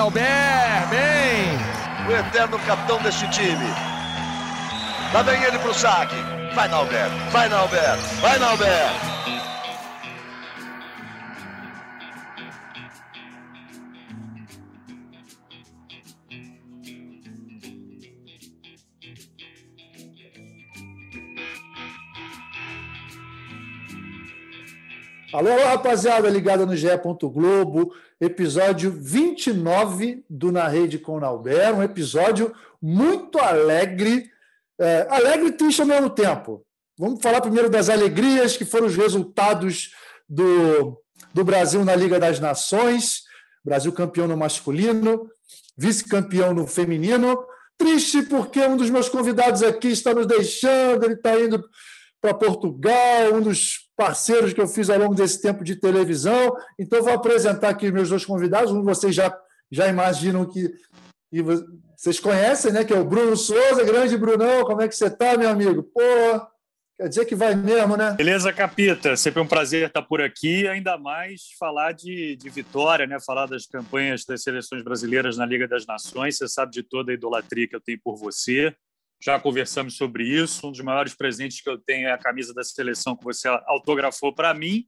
Nauber, bem! O eterno capitão deste time. Lá vem ele pro saque. Vai, Nauber, vai, Nauber, vai, Nauber! Alô, alô, rapaziada ligada no GE. Globo, episódio 29 do Na Rede com Nalber, um episódio muito alegre, é, alegre e triste ao mesmo tempo. Vamos falar primeiro das alegrias, que foram os resultados do, do Brasil na Liga das Nações, Brasil campeão no masculino, vice-campeão no feminino. Triste porque um dos meus convidados aqui está nos deixando, ele está indo para Portugal, um dos parceiros que eu fiz ao longo desse tempo de televisão. Então, vou apresentar aqui meus dois convidados. Um vocês já, já imaginam que. E vocês conhecem, né? Que é o Bruno Souza, grande Brunão. Como é que você está, meu amigo? Pô, quer dizer que vai mesmo, né? Beleza, Capita. Sempre um prazer estar por aqui. Ainda mais falar de, de vitória, né? Falar das campanhas das seleções brasileiras na Liga das Nações. Você sabe de toda a idolatria que eu tenho por você já conversamos sobre isso. Um dos maiores presentes que eu tenho é a camisa da seleção que você autografou para mim.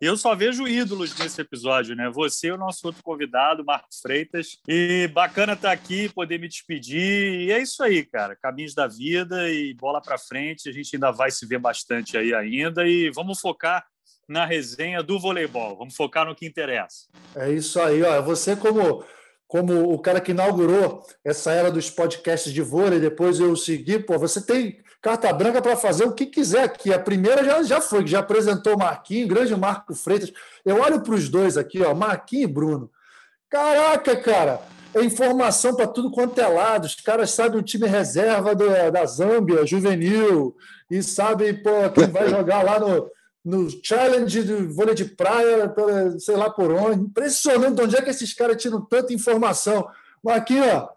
Eu só vejo ídolos nesse episódio, né? Você e o nosso outro convidado, Marcos Freitas. E bacana estar aqui, poder me despedir. E é isso aí, cara. Caminhos da vida e bola para frente. A gente ainda vai se ver bastante aí ainda. E vamos focar na resenha do voleibol. Vamos focar no que interessa. É isso aí, ó. Você como como o cara que inaugurou essa era dos podcasts de vôlei, depois eu segui, pô, você tem carta branca para fazer o que quiser aqui. A primeira já, já foi, já apresentou o Marquinhos, grande Marco Freitas. Eu olho para os dois aqui, ó, Marquinhos e Bruno. Caraca, cara, é informação para tudo quanto é lado. Os caras sabem o time reserva do, da Zâmbia, juvenil, e sabem pô, quem vai jogar lá no, no challenge do vôlei de praia, sei lá por onde. Impressionante de onde é que esses caras tiram tanta informação. Mas aqui, ó,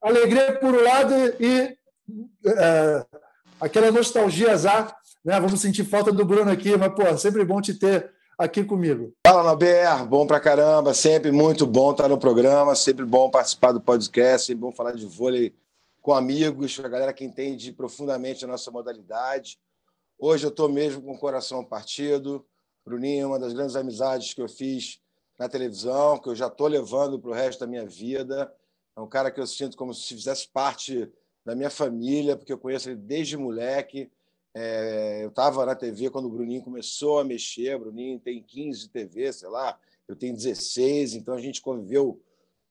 alegria por um lado e é, aquela nostalgia azar, né? Vamos sentir falta do Bruno aqui, mas, pô, sempre bom te ter aqui comigo. Fala, Naber, bom pra caramba, sempre muito bom estar no programa, sempre bom participar do podcast, sempre bom falar de vôlei com amigos, a galera que entende profundamente a nossa modalidade. Hoje eu estou mesmo com o coração partido. Bruninho, uma das grandes amizades que eu fiz na televisão, que eu já estou levando para o resto da minha vida. É um cara que eu sinto como se fizesse parte da minha família, porque eu conheço ele desde moleque. É, eu estava na TV quando o Bruninho começou a mexer. O Bruninho tem 15 TV, sei lá, eu tenho 16, então a gente conviveu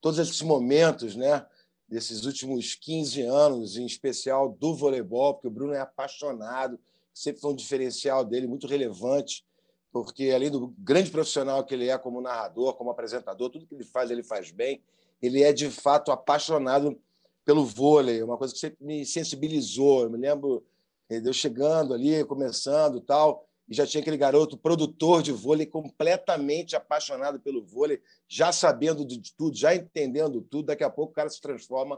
todos esses momentos, né? Desses últimos 15 anos, em especial do voleibol, porque o Bruno é apaixonado sempre foi um diferencial dele muito relevante, porque além do grande profissional que ele é como narrador, como apresentador, tudo que ele faz, ele faz bem. Ele é de fato apaixonado pelo vôlei, uma coisa que sempre me sensibilizou. Eu me lembro eh, eu chegando ali, começando tal, e já tinha aquele garoto produtor de vôlei completamente apaixonado pelo vôlei, já sabendo de tudo, já entendendo tudo. Daqui a pouco o cara se transforma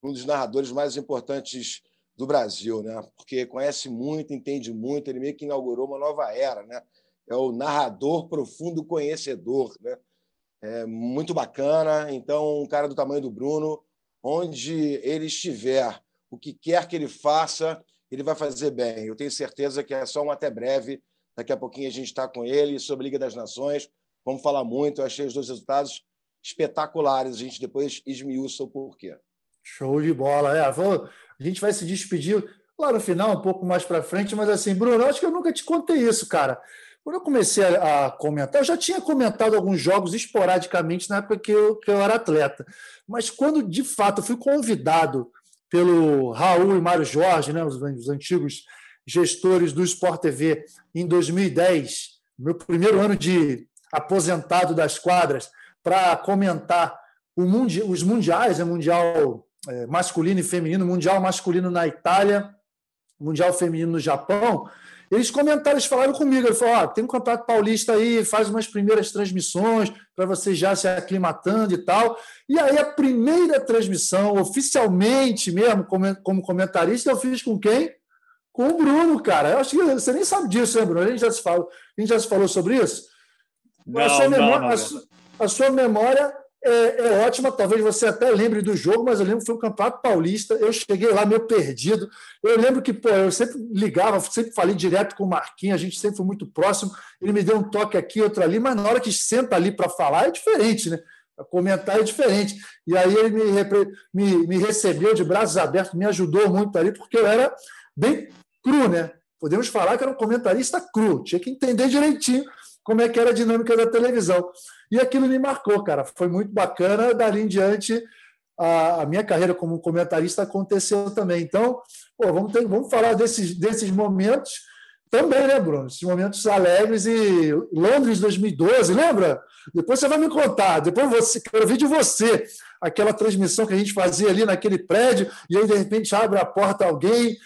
num dos narradores mais importantes do Brasil, né? Porque conhece muito, entende muito, ele meio que inaugurou uma nova era, né? É o narrador profundo conhecedor, né? É muito bacana. Então, um cara do tamanho do Bruno, onde ele estiver, o que quer que ele faça, ele vai fazer bem. Eu tenho certeza que é só um até breve. Daqui a pouquinho a gente está com ele sobre Liga das Nações. Vamos falar muito. Eu achei os dois resultados espetaculares. A gente depois esmiuça o porquê. Show de bola. É, vou, a gente vai se despedir lá no final, um pouco mais para frente, mas assim, Bruno, acho que eu nunca te contei isso, cara. Quando eu comecei a, comentar, eu já tinha comentado alguns jogos esporadicamente na época que eu, que eu era atleta. Mas quando de fato eu fui convidado pelo Raul e Mário Jorge, né, os, os antigos gestores do Sport TV, em 2010, meu primeiro ano de aposentado das quadras, para comentar mundi os mundiais, né, Mundial é, masculino e feminino, Mundial masculino na Itália, Mundial feminino no Japão, eles comentaram, eles falaram comigo, ele falou, oh, tem um campeonato paulista aí, faz umas primeiras transmissões para você já se aclimatando e tal. E aí a primeira transmissão, oficialmente mesmo, como comentarista, eu fiz com quem? Com o Bruno, cara. Eu acho que você nem sabe disso, né, Bruno? A gente já se falou, a gente já se falou sobre isso? Não, a, sua memória, não, não, a, a sua memória é, é, ótima, talvez você até lembre do jogo, mas eu lembro que foi o Campeonato Paulista, eu cheguei lá meio perdido. Eu lembro que pô, eu sempre ligava, sempre falei direto com o Marquinhos, a gente sempre foi muito próximo. Ele me deu um toque aqui, outro ali, mas na hora que senta ali para falar é diferente, né? Comentar é diferente. E aí ele me, me, me recebeu de braços abertos, me ajudou muito ali, porque eu era bem cru, né? Podemos falar que era um comentarista cru, tinha que entender direitinho como é que era a dinâmica da televisão. E aquilo me marcou, cara. Foi muito bacana. Dali em diante, a, a minha carreira como comentarista aconteceu também. Então, pô, vamos, ter, vamos falar desses, desses momentos também, né, Bruno? Esses momentos alegres e Londres 2012, lembra? Depois você vai me contar. Depois você, quero ver de você aquela transmissão que a gente fazia ali naquele prédio e aí de repente abre a porta alguém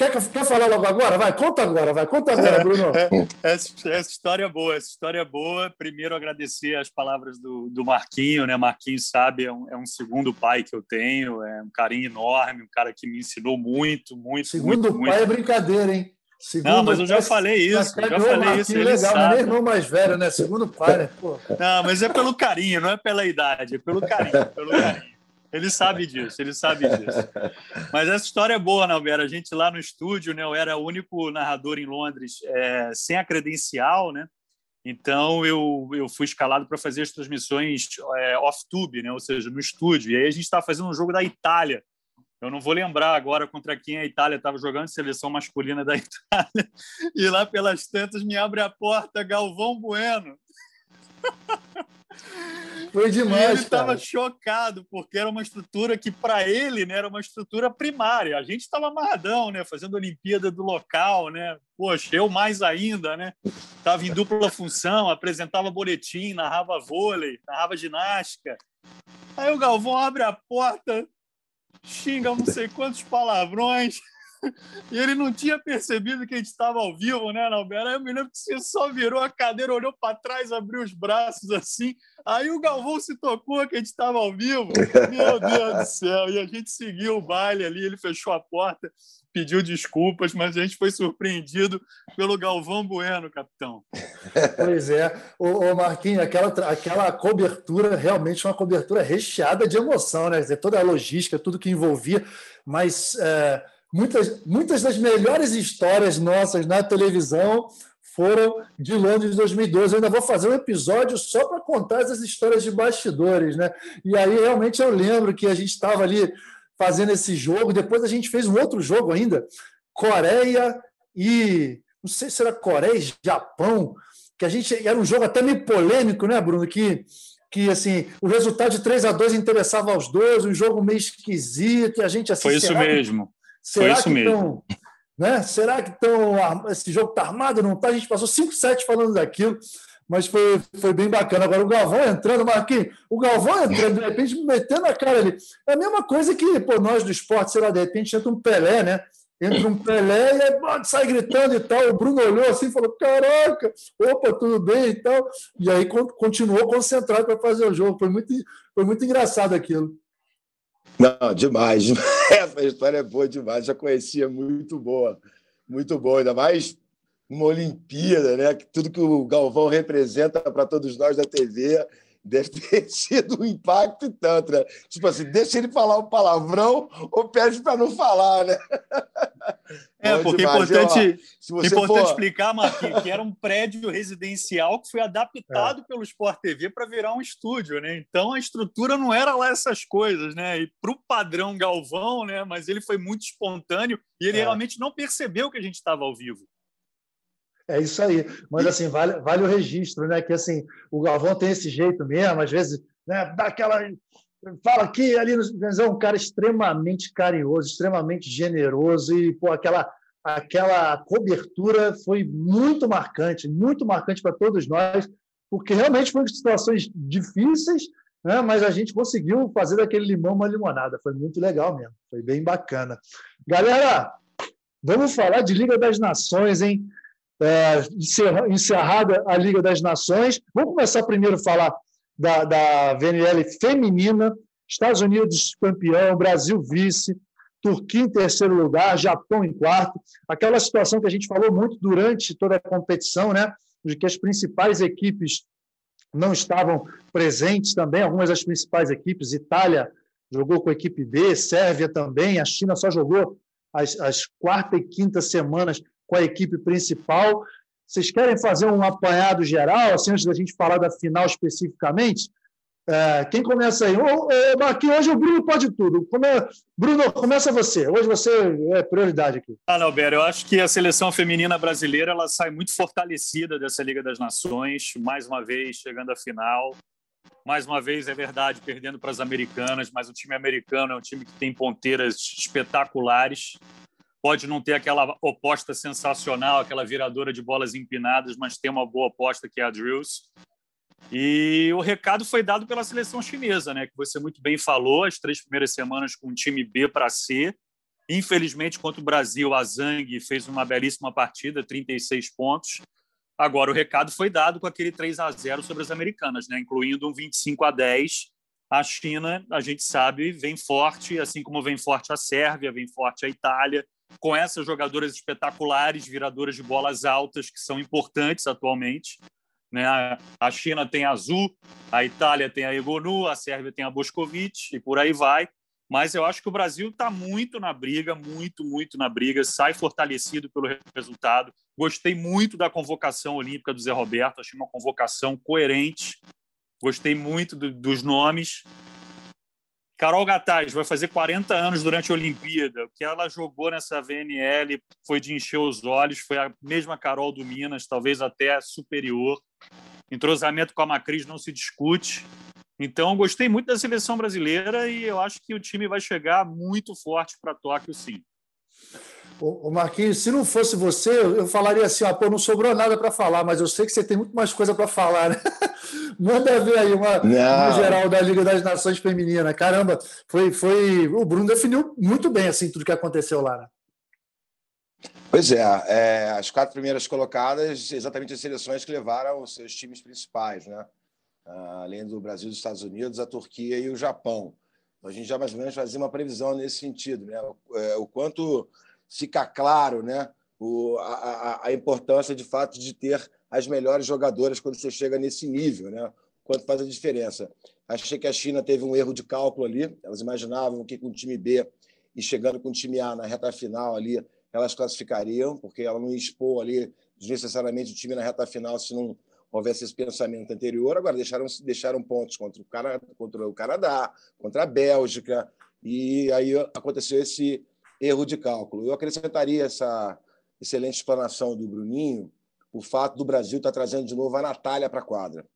Quer, quer falar logo agora? Vai, conta agora, vai, conta agora, Bruno. essa, essa, história é boa, essa história é boa. Primeiro, agradecer as palavras do, do Marquinho, né? Marquinhos sabe, é um, é um, segundo pai que eu tenho, é um carinho enorme, um cara que me ensinou muito, muito, segundo muito. pai muito. é brincadeira, hein? Segundo não, mas eu já falei isso, já, falei isso. Legal, sabe. é irmão mais velho, né? Segundo pai, né? Pô. Não, mas é pelo carinho, não é pela idade, é pelo carinho, pelo carinho. Ele sabe disso, ele sabe disso. Mas essa história é boa, Nalbera. A gente lá no estúdio, né? Eu era o único narrador em Londres é, sem a credencial, né? Então eu, eu fui escalado para fazer as transmissões é, off-tube, né? Ou seja, no estúdio. E aí a gente estava fazendo um jogo da Itália. Eu não vou lembrar agora contra quem a Itália estava jogando, seleção masculina da Itália. E lá pelas tantas me abre a porta Galvão Bueno. Foi demais. E ele estava chocado, porque era uma estrutura que, para ele, né, era uma estrutura primária. A gente estava amarradão, né, fazendo a Olimpíada do local, né? Poxa, eu mais ainda, né? Estava em dupla função, apresentava boletim, narrava vôlei, narrava ginástica. Aí o Galvão abre a porta, xinga não sei quantos palavrões. E ele não tinha percebido que a gente estava ao vivo, né, Nalbera? Eu me lembro que você só virou a cadeira, olhou para trás, abriu os braços assim. Aí o Galvão se tocou que a gente estava ao vivo. Meu Deus do céu! E a gente seguiu o baile ali, ele fechou a porta, pediu desculpas, mas a gente foi surpreendido pelo Galvão Bueno, capitão. Pois é. Ô, ô Marquinhos, aquela, aquela cobertura, realmente uma cobertura recheada de emoção, né? Dizer, toda a logística, tudo que envolvia, mas. É muitas, muitas das melhores histórias nossas na televisão foram de Londres de 2012. Eu ainda vou fazer um episódio só para contar essas histórias de bastidores, né? E aí realmente eu lembro que a gente estava ali fazendo esse jogo. Depois a gente fez um outro jogo ainda, Coreia e não sei se era Coreia e Japão, que a gente era um jogo até meio polêmico, né, Bruno? Que que assim o resultado de 3 a 2 interessava aos dois, um jogo meio esquisito, e a gente assim, Foi isso mesmo. Será Foi isso que mesmo. Tão, né? Será que tão, esse jogo está armado? Não está? A gente passou 5, 7 falando daquilo, mas foi, foi bem bacana. Agora, o Galvão entrando, Marquinhos, o Galvão entrando, de repente, metendo a cara ali. É a mesma coisa que pô, nós do esporte, sei lá, de repente entra um Pelé, né? Entra um Pelé e aí, sai gritando e tal. O Bruno olhou assim e falou: Caraca, opa, tudo bem e tal. E aí continuou concentrado para fazer o jogo. Foi muito, foi muito engraçado aquilo. Não, demais. Essa história é boa demais. Já conhecia, muito boa. Muito boa. Ainda mais uma Olimpíada, né? Tudo que o Galvão representa para todos nós da TV deve ter sido um impacto e tanto, né? Tipo assim, deixa ele falar um palavrão ou pede para não falar, né? É, Bom porque é importante, ó, importante for... explicar, Marquinhos, que era um prédio residencial que foi adaptado é. pelo Sport TV para virar um estúdio, né? Então a estrutura não era lá essas coisas, né? E para o padrão Galvão, né? Mas ele foi muito espontâneo e ele é. realmente não percebeu que a gente estava ao vivo. É isso aí. Mas assim, vale, vale o registro, né? Que assim, o Galvão tem esse jeito mesmo, às vezes, né, dá aquela. Fala que ali no é um cara extremamente carinhoso, extremamente generoso, e pô, aquela, aquela cobertura foi muito marcante, muito marcante para todos nós, porque realmente foram situações difíceis, né? mas a gente conseguiu fazer daquele limão uma limonada. Foi muito legal mesmo, foi bem bacana. Galera, vamos falar de Liga das Nações, hein? É, encerrada a Liga das Nações. Vamos começar primeiro a falar da, da VNL feminina. Estados Unidos campeão, Brasil vice, Turquia em terceiro lugar, Japão em quarto. Aquela situação que a gente falou muito durante toda a competição, né? de que as principais equipes não estavam presentes também, algumas das principais equipes. Itália jogou com a equipe B, Sérvia também, a China só jogou as, as quarta e quinta semanas com a equipe principal. Vocês querem fazer um apanhado geral, assim, antes da gente falar da final especificamente? É, quem começa aí? aqui hoje o Bruno pode tudo. Come... Bruno, começa você. Hoje você é prioridade aqui. Ah, Alberto, eu acho que a seleção feminina brasileira ela sai muito fortalecida dessa Liga das Nações, mais uma vez chegando à final. Mais uma vez, é verdade, perdendo para as americanas, mas o time americano é um time que tem ponteiras espetaculares. Pode não ter aquela oposta sensacional, aquela viradora de bolas empinadas, mas tem uma boa aposta que é a Drills. E o recado foi dado pela seleção chinesa, né? Que você muito bem falou, as três primeiras semanas com o time B para C. Infelizmente, contra o Brasil, a Zhang fez uma belíssima partida, 36 pontos. Agora, o recado foi dado com aquele 3 a 0 sobre as americanas, né? incluindo um 25 a 10. A China, a gente sabe, vem forte, assim como vem forte a Sérvia, vem forte a Itália, com essas jogadoras espetaculares, viradoras de bolas altas, que são importantes atualmente. Né? A China tem a Azul, a Itália tem a Egonu, a Sérvia tem a Boscovic e por aí vai. Mas eu acho que o Brasil está muito na briga, muito, muito na briga, sai fortalecido pelo resultado. Gostei muito da convocação olímpica do Zé Roberto, achei uma convocação coerente. Gostei muito do, dos nomes. Carol Gataz vai fazer 40 anos durante a Olimpíada. O que ela jogou nessa VNL foi de encher os olhos, foi a mesma Carol do Minas, talvez até superior. Entrosamento com a Macris não se discute. Então, gostei muito da seleção brasileira e eu acho que o time vai chegar muito forte para Tóquio, sim. O Marquinhos, se não fosse você, eu falaria assim: ó, pô, não sobrou nada para falar, mas eu sei que você tem muito mais coisa para falar, né? Manda ver aí uma, uma, geral da Liga das Nações Feminina. Caramba, foi, foi. O Bruno definiu muito bem assim tudo que aconteceu lá. Né? Pois é, é, as quatro primeiras colocadas, exatamente as seleções que levaram os seus times principais, né? Ah, além do Brasil dos Estados Unidos, a Turquia e o Japão. Então, a gente já mais ou menos fazia uma previsão nesse sentido, né? o, é, o quanto fica claro né, o, a, a, importância, de fato, de ter as melhores jogadoras quando você chega nesse nível, né? quanto faz a diferença. Achei que a China teve um erro de cálculo ali, elas imaginavam que com o time B e chegando com o time A na reta final ali, elas classificariam, porque ela não expôs ali desnecessariamente o time na reta final se não houvesse esse pensamento anterior. Agora, deixaram, deixaram pontos contra o, Canadá, contra o Canadá, contra a Bélgica, e aí aconteceu esse erro de cálculo. Eu acrescentaria essa excelente explanação do Bruninho, o fato do Brasil estar trazendo de novo a Natália para a quadra.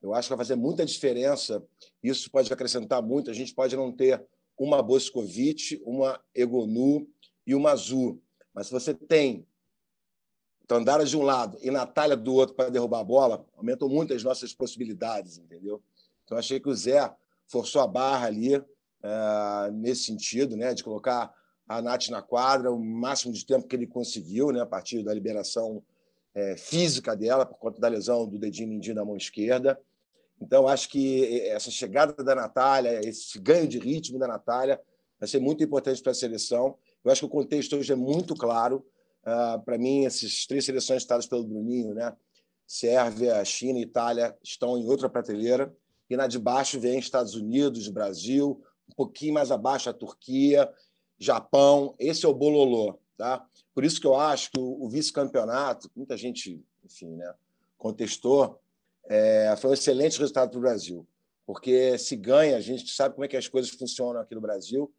Eu acho que vai fazer muita diferença, isso pode acrescentar muito. A gente pode não ter uma Boscovic, uma Egonu e uma Azul, mas se você tem Tandara de um lado e Natália do outro para derrubar a bola, aumentou muito as nossas possibilidades, entendeu? Então, achei que o Zé forçou a barra ali uh, nesse sentido, né, de colocar a Nath na quadra o máximo de tempo que ele conseguiu, né, a partir da liberação é, física dela, por conta da lesão do dedinho mindinho da mão esquerda. Então, acho que essa chegada da Natália, esse ganho de ritmo da Natália, vai ser muito importante para a seleção. Eu acho que o contexto hoje é muito claro. Uh, para mim, essas três seleções citadas pelo Bruninho, né? Sérvia, China e Itália, estão em outra prateleira. E na de baixo vem Estados Unidos, Brasil, um pouquinho mais abaixo a Turquia Japão, esse é o bololô, tá? Por isso que eu acho que o, vice-campeonato, muita gente, enfim, né, contestou, é, foi um excelente resultado para o Brasil, porque se ganha, a gente sabe como é que as coisas funcionam aqui no Brasil,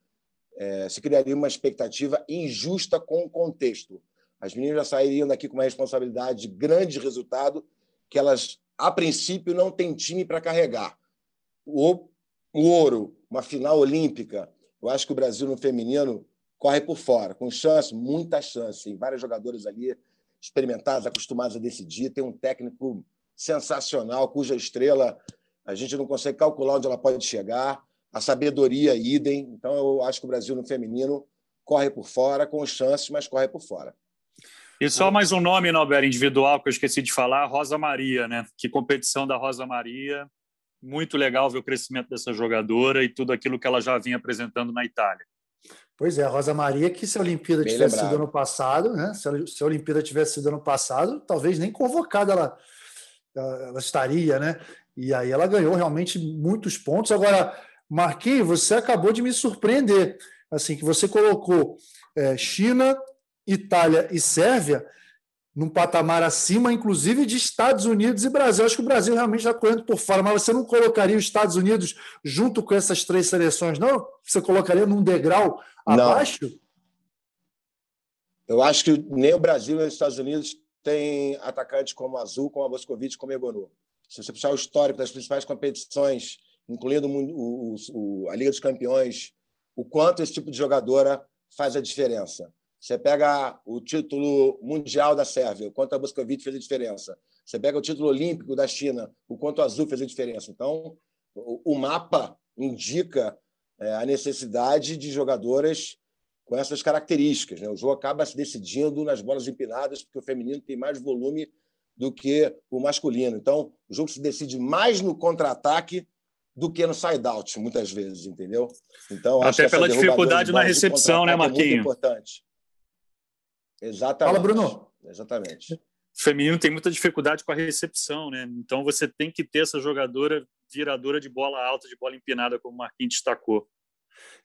é, se criaria uma expectativa injusta com o contexto. As meninas já sairiam daqui com uma responsabilidade de grande resultado que elas, a princípio, não têm time para carregar. O, o ouro, uma final olímpica, eu acho que o Brasil no feminino corre por fora, com chance, muita chance. Tem vários jogadores ali experimentados, acostumados a decidir. Tem um técnico sensacional, cuja estrela a gente não consegue calcular onde ela pode chegar. A sabedoria, idem. Então, eu acho que o Brasil no feminino corre por fora, com chance, mas corre por fora. E só mais um nome, Nobel, individual, que eu esqueci de falar, Rosa Maria, né? Que competição da Rosa Maria muito legal ver o crescimento dessa jogadora e tudo aquilo que ela já vinha apresentando na Itália. Pois é, a Rosa Maria, que se a Olimpíada Bem tivesse lembrado. sido ano passado, né? Se a, se a Olimpíada tivesse sido ano passado, talvez nem convocada ela ela estaria, né? E aí ela ganhou realmente muitos pontos. Agora, Marquinhos, você acabou de me surpreender. Assim, que você colocou é, China, Itália e Sérvia num patamar acima, inclusive de Estados Unidos e Brasil. Acho que o Brasil realmente está correndo por fora, mas você não colocaria os Estados Unidos junto com essas três seleções, não? Você colocaria num degrau abaixo? Não. Eu acho que nem o Brasil nem os Estados Unidos têm atacantes como Azul, como a Boscovite, como Egonu. Se você puxar o histórico das principais competições, incluindo o, o, a Liga dos Campeões, o quanto esse tipo de jogadora faz a diferença. Você pega o título mundial da Sérvia, o quanto a Boscovite fez a diferença. Você pega o título olímpico da China, o quanto o Azul fez a diferença. Então, o mapa indica é, a necessidade de jogadoras com essas características. Né? O jogo acaba se decidindo nas bolas empinadas, porque o feminino tem mais volume do que o masculino. Então, o jogo se decide mais no contra-ataque do que no side-out, muitas vezes, entendeu? Então, Até pela dificuldade na recepção, né, Marquinhos? É muito importante. Exatamente. Fala, Bruno. Exatamente. O feminino tem muita dificuldade com a recepção, né? Então você tem que ter essa jogadora viradora de bola alta, de bola empinada, como o Marquinhos destacou.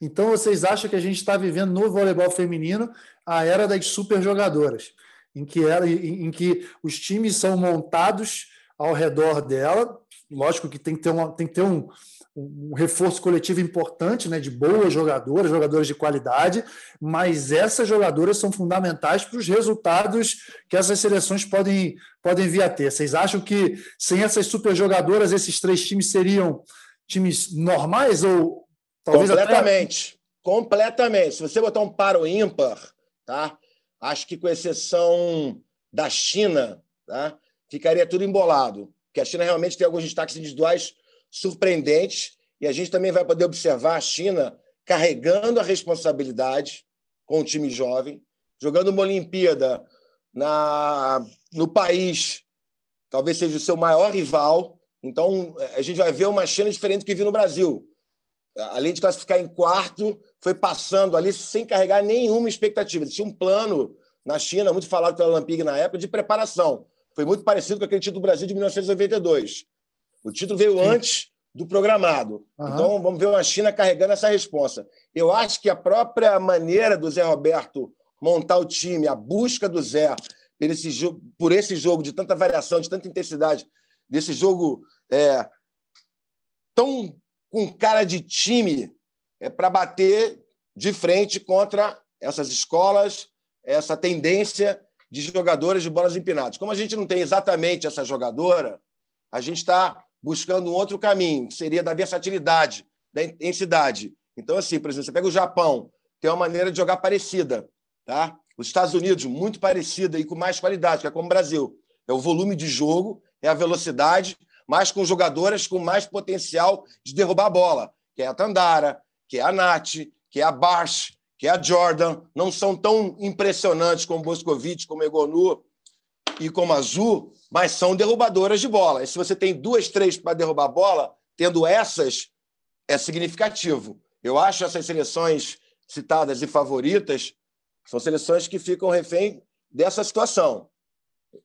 Então vocês acham que a gente está vivendo no voleibol feminino a era das super jogadoras, em que, era, em, em que os times são montados ao redor dela. Lógico que tem que ter, uma, tem que ter um, um reforço coletivo importante, né, de boas jogadoras, jogadoras de qualidade, mas essas jogadoras são fundamentais para os resultados que essas seleções podem, podem vir a ter. Vocês acham que sem essas super jogadoras, esses três times seriam times normais ou talvez completamente, até... completamente. Se você botar um paro ímpar, tá? Acho que com exceção da China, tá? Ficaria tudo embolado, porque a China realmente tem alguns destaques individuais surpreendentes, e a gente também vai poder observar a China carregando a responsabilidade com o time jovem, jogando uma Olimpíada na, no país, talvez seja o seu maior rival. Então, a gente vai ver uma China diferente do que viu no Brasil. Além de classificar em quarto, foi passando ali sem carregar nenhuma expectativa. Tinha um plano na China, muito falado pela Lampig na época, de preparação. Foi muito parecido com aquele título do Brasil de 1992. O título veio Sim. antes do programado. Uhum. Então, vamos ver uma China carregando essa resposta. Eu acho que a própria maneira do Zé Roberto montar o time, a busca do Zé por esse jogo, por esse jogo de tanta variação, de tanta intensidade, desse jogo é, tão com cara de time, é para bater de frente contra essas escolas, essa tendência de jogadoras de bolas empinadas. Como a gente não tem exatamente essa jogadora, a gente está buscando um outro caminho, que seria da versatilidade, da intensidade. Então, assim, por exemplo, você pega o Japão, tem uma maneira de jogar parecida. Tá? Os Estados Unidos, muito parecida e com mais qualidade, que é como o Brasil. É o volume de jogo, é a velocidade, mas com jogadoras com mais potencial de derrubar a bola, que é a Tandara, que é a Nath, que é a Barsh, que é a Jordan. Não são tão impressionantes como Boscovite, como Egonu e como Azul, mas são derrubadoras de bola. E se você tem duas, três para derrubar a bola, tendo essas, é significativo. Eu acho essas seleções citadas e favoritas são seleções que ficam refém dessa situação,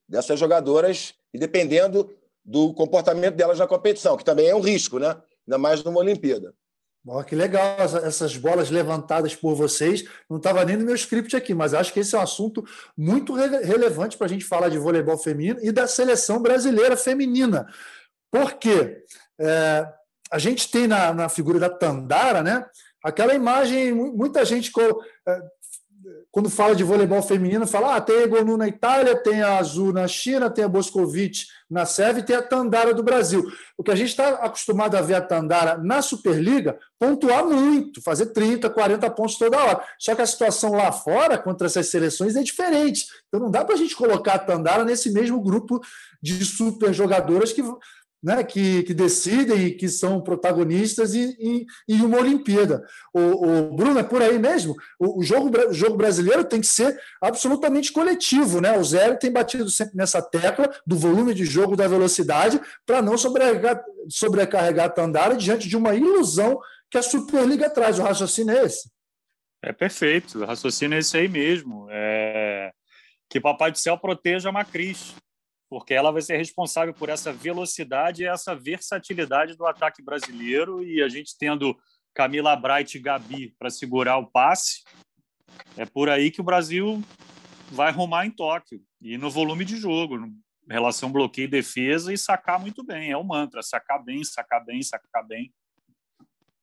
dessas jogadoras, e dependendo do comportamento delas na competição, que também é um risco, né? ainda mais numa Olimpíada. Oh, que legal essas bolas levantadas por vocês. Não estava nem no meu script aqui, mas acho que esse é um assunto muito re relevante para a gente falar de voleibol feminino e da seleção brasileira feminina. Por quê? É, a gente tem na, na, figura da Tandara, né? Aquela imagem, muita gente é, quando fala de voleibol feminino, fala: ah, tem a Egonu na Itália, tem a Azul na China, tem a Boscovite na Sérvia e tem a Tandara do Brasil. O que a gente está acostumado a ver a Tandara na Superliga pontuar muito, fazer 30, 40 pontos toda hora. Só que a situação lá fora, contra essas seleções, é diferente. Então não dá para a gente colocar a Tandara nesse mesmo grupo de super jogadoras que né, que, que decidem e que são protagonistas em, em, em uma Olimpíada. O, o, Bruno, é por aí mesmo. O, o, jogo, o jogo brasileiro tem que ser absolutamente coletivo. Né? O Zé tem batido sempre nessa tecla do volume de jogo, da velocidade, para não sobrecarregar, sobrecarregar a Tandara diante de uma ilusão que a Superliga traz. O raciocínio é esse. É perfeito, o raciocínio é esse aí mesmo. É... Que Papai do Céu proteja a Macris porque ela vai ser responsável por essa velocidade e essa versatilidade do ataque brasileiro e a gente tendo Camila Bright e Gabi para segurar o passe, é por aí que o Brasil vai arrumar em Tóquio e no volume de jogo, relação bloqueio e defesa e sacar muito bem. É o mantra: sacar bem, sacar bem, sacar bem.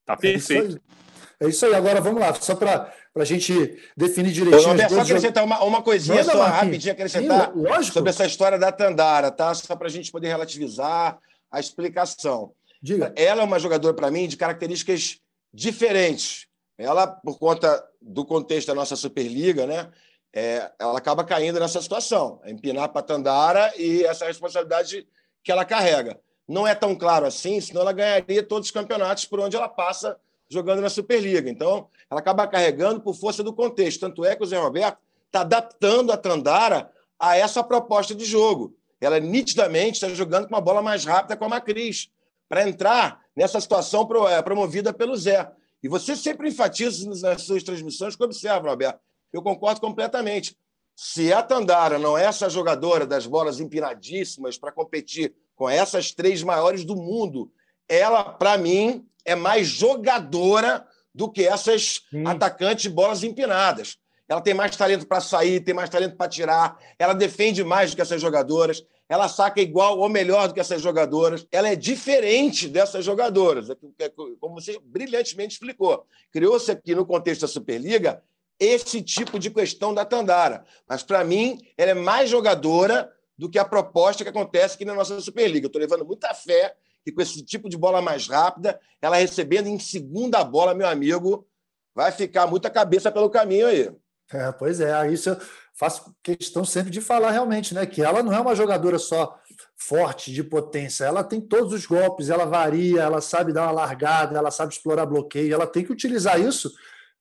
Tá perfeito. É isso aí. Agora vamos lá, só para a gente definir direitinho. Eu, só acrescentar uma, uma coisinha, Manda, só rapidinho acrescentar Sim, sobre essa história da Tandara, tá? Só para a gente poder relativizar a explicação. Diga. Ela é uma jogadora, para mim, de características diferentes. Ela, por conta do contexto da nossa Superliga, né? é, ela acaba caindo nessa situação, é empinar para Tandara e essa responsabilidade que ela carrega. Não é tão claro assim, senão ela ganharia todos os campeonatos por onde ela passa jogando na Superliga. Então, ela acaba carregando por força do contexto. Tanto é que o Zé Roberto está adaptando a Tandara a essa proposta de jogo. Ela nitidamente está jogando com uma bola mais rápida com a Macris, para entrar nessa situação é, promovida pelo Zé. E você sempre enfatiza nas suas transmissões que observa, Roberto, eu concordo completamente. Se a Tandara não é essa jogadora das bolas empinadíssimas para competir com essas três maiores do mundo, ela, para mim, é mais jogadora do que essas atacantes de bolas empinadas. Ela tem mais talento para sair, tem mais talento para tirar, ela defende mais do que essas jogadoras, ela saca igual ou melhor do que essas jogadoras. Ela é diferente dessas jogadoras, é é como você brilhantemente explicou. Criou-se aqui no contexto da Superliga esse tipo de questão da Tandara. Mas, para mim, ela é mais jogadora do que a proposta que acontece aqui na nossa Superliga. Eu estou levando muita fé que, com esse tipo de bola mais rápida, ela recebendo em segunda bola, meu amigo, vai ficar muita cabeça pelo caminho aí. É, pois é, isso eu faço questão sempre de falar realmente, né? Que ela não é uma jogadora só forte de potência, ela tem todos os golpes, ela varia, ela sabe dar uma largada, ela sabe explorar bloqueio, ela tem que utilizar isso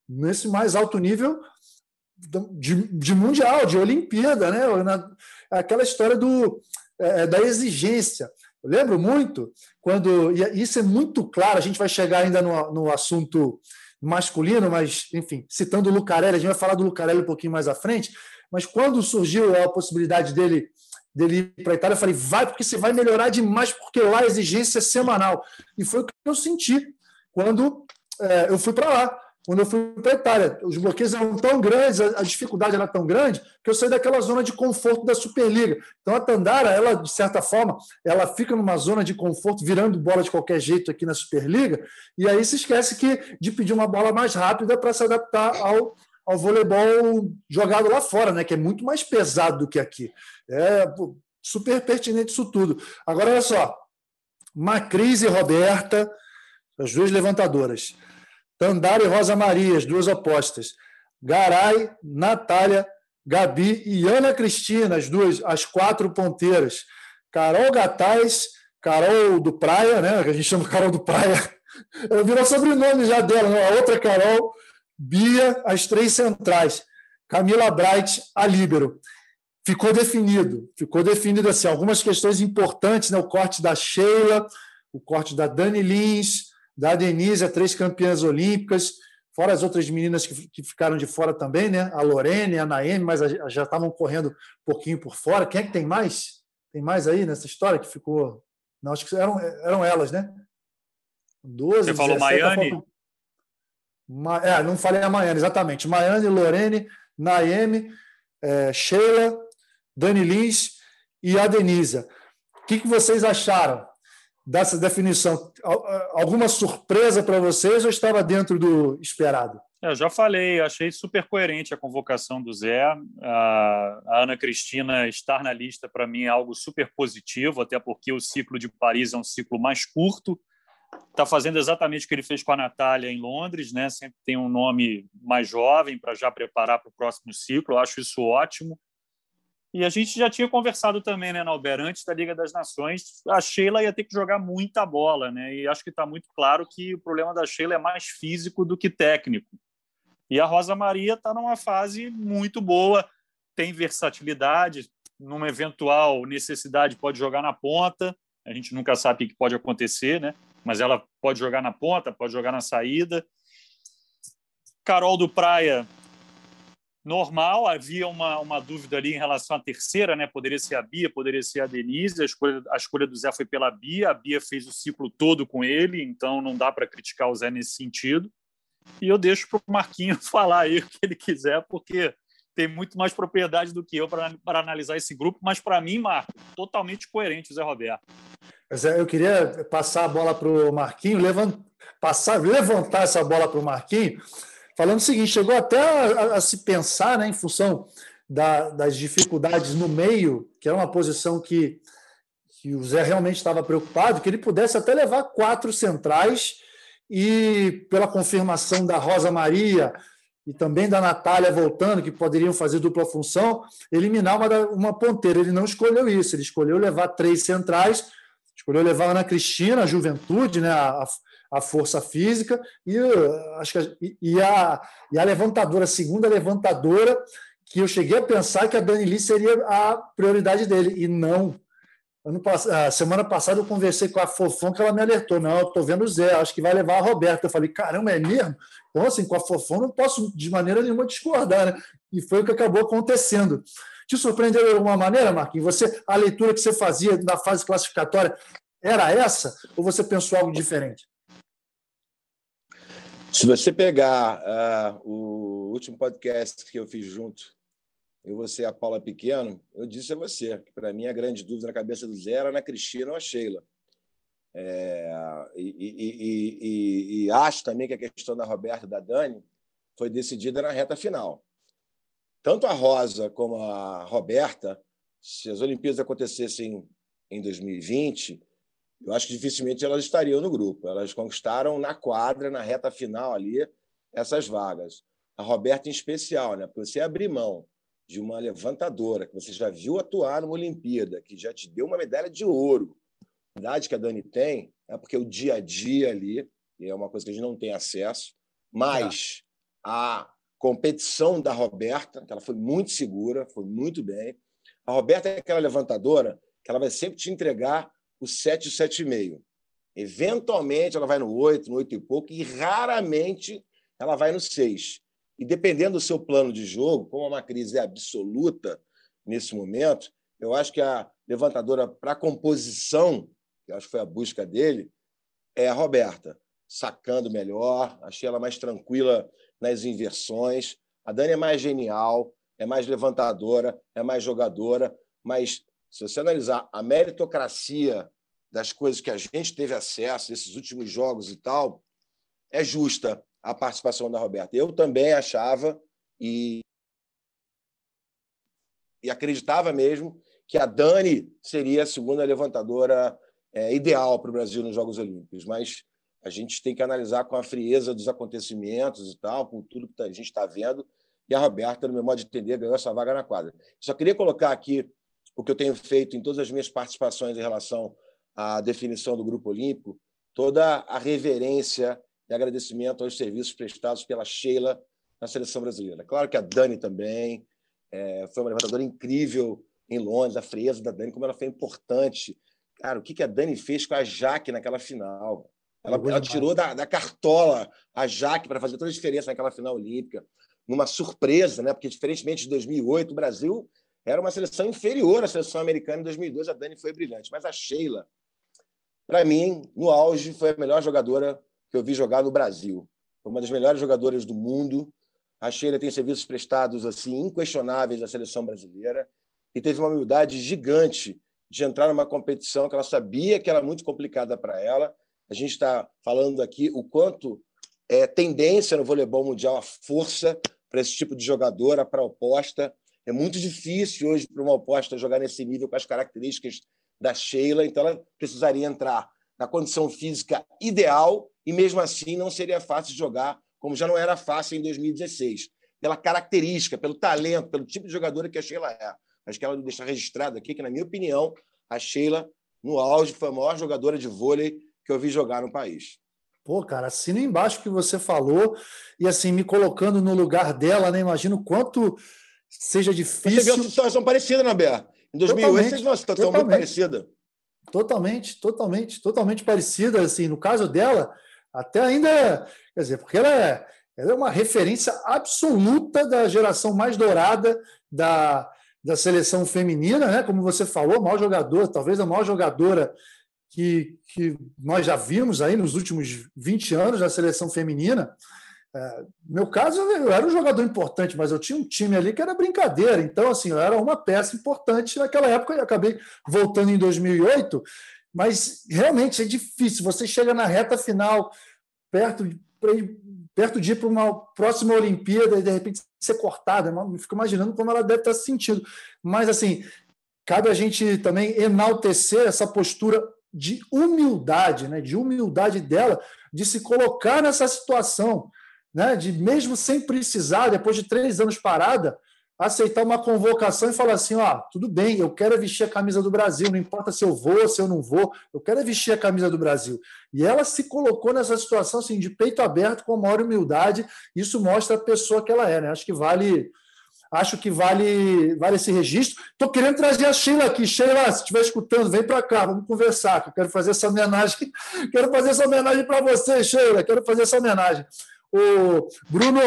nesse mais alto nível de, de mundial, de Olimpíada, né? Na, aquela história do, é, da exigência. Lembro muito quando. E isso é muito claro, a gente vai chegar ainda no, no assunto masculino, mas, enfim, citando o Lucarelli, a gente vai falar do Lucarelli um pouquinho mais à frente, mas quando surgiu a possibilidade dele, dele ir para a Itália, eu falei, vai, porque você vai melhorar demais, porque lá a exigência é semanal. E foi o que eu senti quando é, eu fui para lá quando eu fui para a Itália. Os bloqueios eram tão grandes, a dificuldade era tão grande, que eu saí daquela zona de conforto da Superliga. Então a Tandara, ela, de certa forma, ela fica numa zona de conforto, virando bola de qualquer jeito aqui na Superliga, e aí se esquece que de pedir uma bola mais rápida para se adaptar ao, ao voleibol jogado lá fora, né? que é muito mais pesado do que aqui. É super pertinente isso tudo. Agora, olha só. Macris e Roberta, as duas levantadoras. Tandara e Rosa Maria, as duas opostas. Garay, Natália, Gabi e Ana Cristina, as duas, as quatro ponteiras. Carol Gataz, Carol do Praia, né? A gente chama Carol do Praia. Virou sobrenome já dela, né? a outra Carol, Bia, as três centrais. Camila Bright, a líbero. Ficou definido, ficou definido assim, algumas questões importantes, né? O corte da Sheila, o corte da Dani Lins, da Denise, três campeãs olímpicas, fora as outras meninas que, que ficaram de fora também, né? A Lorene, a Naemi, mas já estavam correndo um pouquinho por fora. Quem é que tem mais? Tem mais aí nessa história que ficou. Não, acho que eram, eram elas, né? 12, Você falou Maiane? Ma... É, não falei a Maiane, exatamente. Maiane, Lorene, Naemi, é, Sheila, Dani Lins e a Denisa. O que, que vocês acharam? Dessa definição, alguma surpresa para vocês ou estava dentro do esperado? Eu já falei, achei super coerente a convocação do Zé. A Ana Cristina estar na lista, para mim, é algo super positivo, até porque o ciclo de Paris é um ciclo mais curto. Está fazendo exatamente o que ele fez com a Natália em Londres, né? sempre tem um nome mais jovem para já preparar para o próximo ciclo. Acho isso ótimo. E a gente já tinha conversado também, né, Nauber, antes da Liga das Nações, a Sheila ia ter que jogar muita bola, né? E acho que está muito claro que o problema da Sheila é mais físico do que técnico. E a Rosa Maria está numa fase muito boa, tem versatilidade, numa eventual necessidade pode jogar na ponta. A gente nunca sabe o que pode acontecer, né? Mas ela pode jogar na ponta, pode jogar na saída. Carol do Praia normal. Havia uma, uma dúvida ali em relação à terceira, né? Poderia ser a Bia, poderia ser a Denise. A escolha, a escolha do Zé foi pela Bia. A Bia fez o ciclo todo com ele, então não dá para criticar o Zé nesse sentido. E eu deixo para o Marquinho falar aí o que ele quiser, porque tem muito mais propriedade do que eu para analisar esse grupo. Mas para mim, Marco, totalmente coerente o Zé Roberto. Zé, eu queria passar a bola para o Marquinho, levant... passar, levantar essa bola para o Marquinho falando o seguinte: chegou até a, a se pensar, né, em função da, das dificuldades no meio, que era uma posição que, que o Zé realmente estava preocupado, que ele pudesse até levar quatro centrais e, pela confirmação da Rosa Maria e também da Natália voltando, que poderiam fazer dupla função, eliminar uma, uma ponteira. Ele não escolheu isso, ele escolheu levar três centrais, escolheu levar a Ana Cristina, a juventude, né, a, a força física e acho que e a, e a levantadora, a segunda levantadora, que eu cheguei a pensar que a Dani Lee seria a prioridade dele, e não. Ano, a semana passada eu conversei com a Fofão, que ela me alertou. Não, estou vendo o Zé, acho que vai levar a Roberta. Eu falei, caramba, é mesmo? Então, assim, com a Fofão não posso de maneira nenhuma discordar, né? E foi o que acabou acontecendo. Te surpreendeu de alguma maneira, Marquinhos? Você, a leitura que você fazia na fase classificatória era essa? Ou você pensou algo diferente? Se você pegar uh, o último podcast que eu fiz junto, eu você e a Paula Pequeno, eu disse a você que, para mim, a grande dúvida na cabeça do Zé era na Cristina ou a Sheila. É, e, e, e, e, acho também que a questão da Roberta e da Dani foi decidida na reta final. Tanto a Rosa como a Roberta, se as Olimpíadas acontecessem em 2020, eu acho que dificilmente elas estariam no grupo. Elas conquistaram na quadra, na reta final ali, essas vagas. A Roberta em especial, né? Porque você abrir mão de uma levantadora que você já viu atuar numa Olimpíada, que já te deu uma medalha de ouro. A idade que a Dani tem é porque o dia a dia ali é uma coisa que a gente não tem acesso, mas a competição da Roberta, que ela foi muito segura, foi muito bem. A Roberta é aquela levantadora que ela vai sempre te entregar o 7 e o 7,5. Eventualmente ela vai no 8, no 8 e pouco, e raramente ela vai no 6. E dependendo do seu plano de jogo, como uma crise é absoluta nesse momento, eu acho que a levantadora para composição, que acho que foi a busca dele, é a Roberta, sacando melhor, achei ela mais tranquila nas inversões. A Dani é mais genial, é mais levantadora, é mais jogadora, mas se você analisar a meritocracia das coisas que a gente teve acesso nesses últimos jogos e tal, é justa a participação da Roberta. Eu também achava e, e acreditava mesmo que a Dani seria a segunda levantadora é, ideal para o Brasil nos Jogos Olímpicos, mas a gente tem que analisar com a frieza dos acontecimentos e tal, com tudo que a gente está vendo. E a Roberta, no meu modo de entender, ganhou essa vaga na quadra. Só queria colocar aqui o que eu tenho feito em todas as minhas participações em relação à definição do Grupo Olímpico, toda a reverência e agradecimento aos serviços prestados pela Sheila na seleção brasileira. Claro que a Dani também é, foi uma levantadora incrível em Londres, a frieza da Dani, como ela foi importante. Cara, o que, que a Dani fez com a Jaque naquela final? Ela, ela tirou da, da, cartola a Jaque para fazer toda a diferença naquela final olímpica, numa surpresa, né? porque, diferentemente de 2008, o Brasil era uma seleção inferior à seleção americana em 2002. A Dani foi brilhante. Mas a Sheila, para mim, no auge, foi a melhor jogadora que eu vi jogar no Brasil. Foi uma das melhores jogadoras do mundo. A Sheila tem serviços prestados assim inquestionáveis à seleção brasileira e teve uma humildade gigante de entrar numa competição que ela sabia que era muito complicada para ela. A gente está falando aqui o quanto é tendência no voleibol mundial a força para esse tipo de jogadora, para oposta. É muito difícil hoje para uma oposta jogar nesse nível com as características da Sheila, então ela precisaria entrar na condição física ideal e mesmo assim não seria fácil jogar, como já não era fácil em 2016, pela característica, pelo talento, pelo tipo de jogadora que a Sheila é. Acho que ela deixa registrado aqui que, na minha opinião, a Sheila, no auge, foi a maior jogadora de vôlei que eu vi jogar no país. Pô, cara, assina embaixo o que você falou e assim, me colocando no lugar dela, né? Imagino quanto seja difícil. Você viu uma situação parecida, né, Bé? Em 2008 você viu uma situação totalmente. muito parecida. Totalmente, totalmente, totalmente parecida. Assim, no caso dela, até ainda, quer dizer, porque ela é, ela é uma referência absoluta da geração mais dourada da, da seleção feminina, né? Como você falou, maior jogador, talvez a maior jogadora que, que nós já vimos aí nos últimos 20 anos da seleção feminina. É, meu caso, eu era um jogador importante, mas eu tinha um time ali que era brincadeira. Então, assim, eu era uma peça importante naquela época e acabei voltando em 2008. Mas realmente é difícil. Você chega na reta final, perto de, perto de ir para uma próxima Olimpíada e de repente ser cortada. Eu fico imaginando como ela deve estar se sentindo. Mas, assim, cabe a gente também enaltecer essa postura de humildade, né? de humildade dela, de se colocar nessa situação, né? de mesmo sem precisar, depois de três anos parada, aceitar uma convocação e falar assim: ó, tudo bem, eu quero vestir a camisa do Brasil, não importa se eu vou, se eu não vou, eu quero vestir a camisa do Brasil. E ela se colocou nessa situação assim, de peito aberto, com maior humildade, isso mostra a pessoa que ela é, né? Acho que vale Acho que vale, vale esse registro. Estou querendo trazer a Sheila aqui. Sheila, se estiver escutando, vem para cá, vamos conversar. Que eu quero fazer essa homenagem. Quero fazer essa homenagem para você, Sheila. Quero fazer essa homenagem. O Bruno,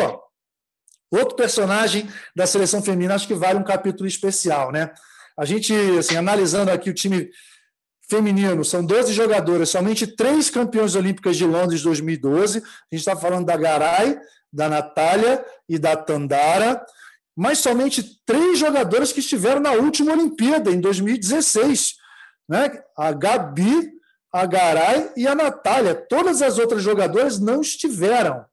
outro personagem da seleção feminina, acho que vale um capítulo especial, né? A gente, assim, analisando aqui o time feminino, são 12 jogadoras, somente três campeões olímpicas de Londres 2012. A gente está falando da Garay, da Natália e da Tandara mas somente três jogadoras que estiveram na última Olimpíada, em 2016. Né? A Gabi, a Garay e a Natália. Todas as outras jogadoras não estiveram.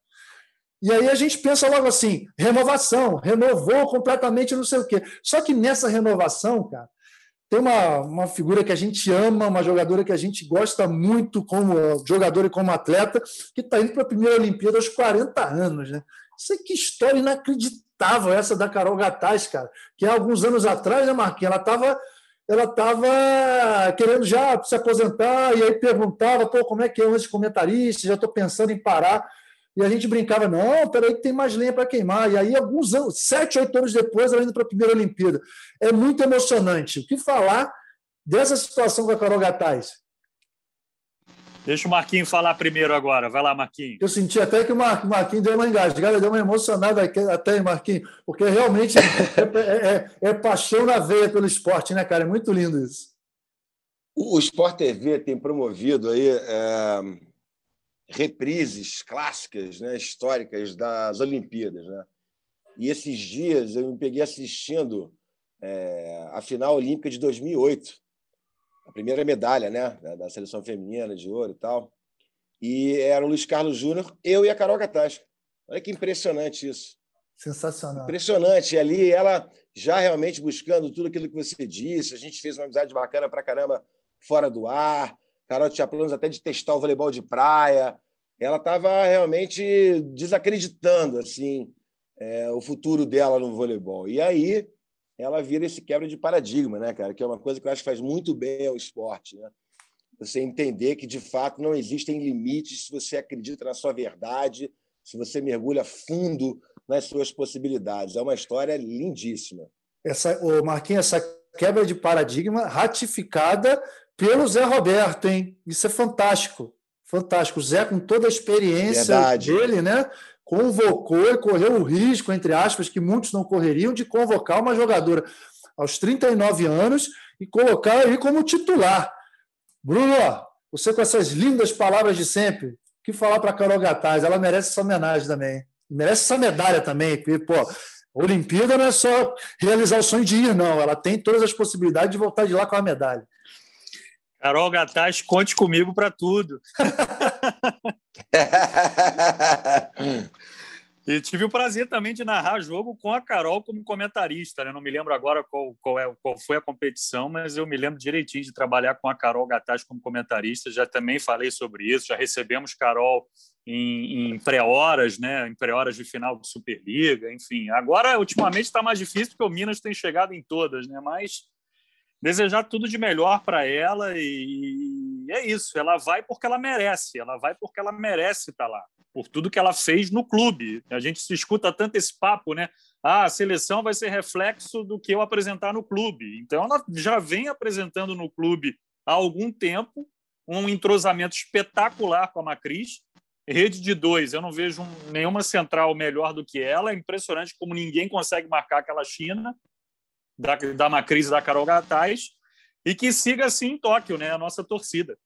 E aí a gente pensa logo assim: renovação, renovou completamente não sei o quê. Só que nessa renovação, cara, tem uma, uma figura que a gente ama, uma jogadora que a gente gosta muito como jogadora e como atleta, que está indo para a primeira Olimpíada aos 40 anos. Né? Isso é que história inacreditável essa da Carol Gataz, cara, que há alguns anos atrás, né, Marquinhos, ela estava ela tava querendo já se aposentar e aí perguntava, pô, como é que é de comentarista, já estou pensando em parar. E a gente brincava, não, peraí que tem mais lenha para queimar. E aí, alguns anos, sete, oito anos depois, ela indo para a primeira Olimpíada. É muito emocionante. O que falar dessa situação com a Carol Gataz? Deixa o Marquinhos falar primeiro agora. Vai lá, Marquinhos. Eu senti até que o Marquinhos deu uma engasgada, deu uma emocionada até, Marquinhos, porque realmente é, é, é, é, paixão na veia pelo esporte, né, cara? É muito lindo isso. O, Sport TV tem promovido aí é, reprises clássicas, né, históricas das Olimpíadas, né? E esses dias eu me peguei assistindo é, a final olímpica de 2008 a primeira medalha né, da, seleção feminina de ouro e tal. E era o Luiz Carlos Júnior, eu e a Carol Gatasca. Olha que impressionante isso. Sensacional. Impressionante. E ali ela já realmente buscando tudo aquilo que você disse. A gente fez uma amizade bacana pra caramba fora do ar. Carol tinha planos até de testar o voleibol de praia. Ela estava realmente desacreditando assim é, o futuro dela no voleibol. E aí ela vira esse quebra de paradigma, né, cara? Que é uma coisa que eu acho que faz muito bem ao esporte, né? Você entender que, de fato, não existem limites se você acredita na sua verdade, se você mergulha fundo nas suas possibilidades. É uma história lindíssima. Essa, o Marquinhos, essa quebra de paradigma ratificada pelo Zé Roberto, hein? Isso é fantástico. Fantástico. O Zé, com toda a experiência Verdade. dele, né? convocou e correu o risco, entre aspas, que muitos não correriam, de convocar uma jogadora aos 39 anos e colocar aí como titular. Bruno, você com essas lindas palavras de sempre, o que falar para a Carol Gataz? Ela merece essa homenagem também. Merece essa medalha também, porque, pô, a Olimpíada não é só realizar o sonho de ir, não. Ela tem todas as possibilidades de voltar de lá com a medalha. Carol Gataz, conte comigo para tudo. e tive o prazer também de narrar jogo com a Carol como comentarista. Né? Não me lembro agora qual, qual, é, qual foi a competição, mas eu me lembro direitinho de trabalhar com a Carol Gataz como comentarista. Já também falei sobre isso. Já recebemos Carol em, em pré-horas, né? em pré-horas de final de Superliga, enfim. Agora, ultimamente, está mais difícil porque o Minas tem chegado em todas, né? mas desejar tudo de melhor para ela e é isso. Ela vai porque ela merece, ela vai porque ela merece estar tá lá, por tudo que ela fez no clube. A gente se escuta tanto esse papo, né? Ah, a seleção vai ser reflexo do que eu apresentar no clube. Então, ela já vem apresentando no clube há algum tempo um entrosamento espetacular com a Macris. rede de dois, eu não vejo nenhuma central melhor do que ela. É impressionante como ninguém consegue marcar aquela China, da, da Macris e da Carol Gataz, e que siga assim em Tóquio, né? A nossa torcida.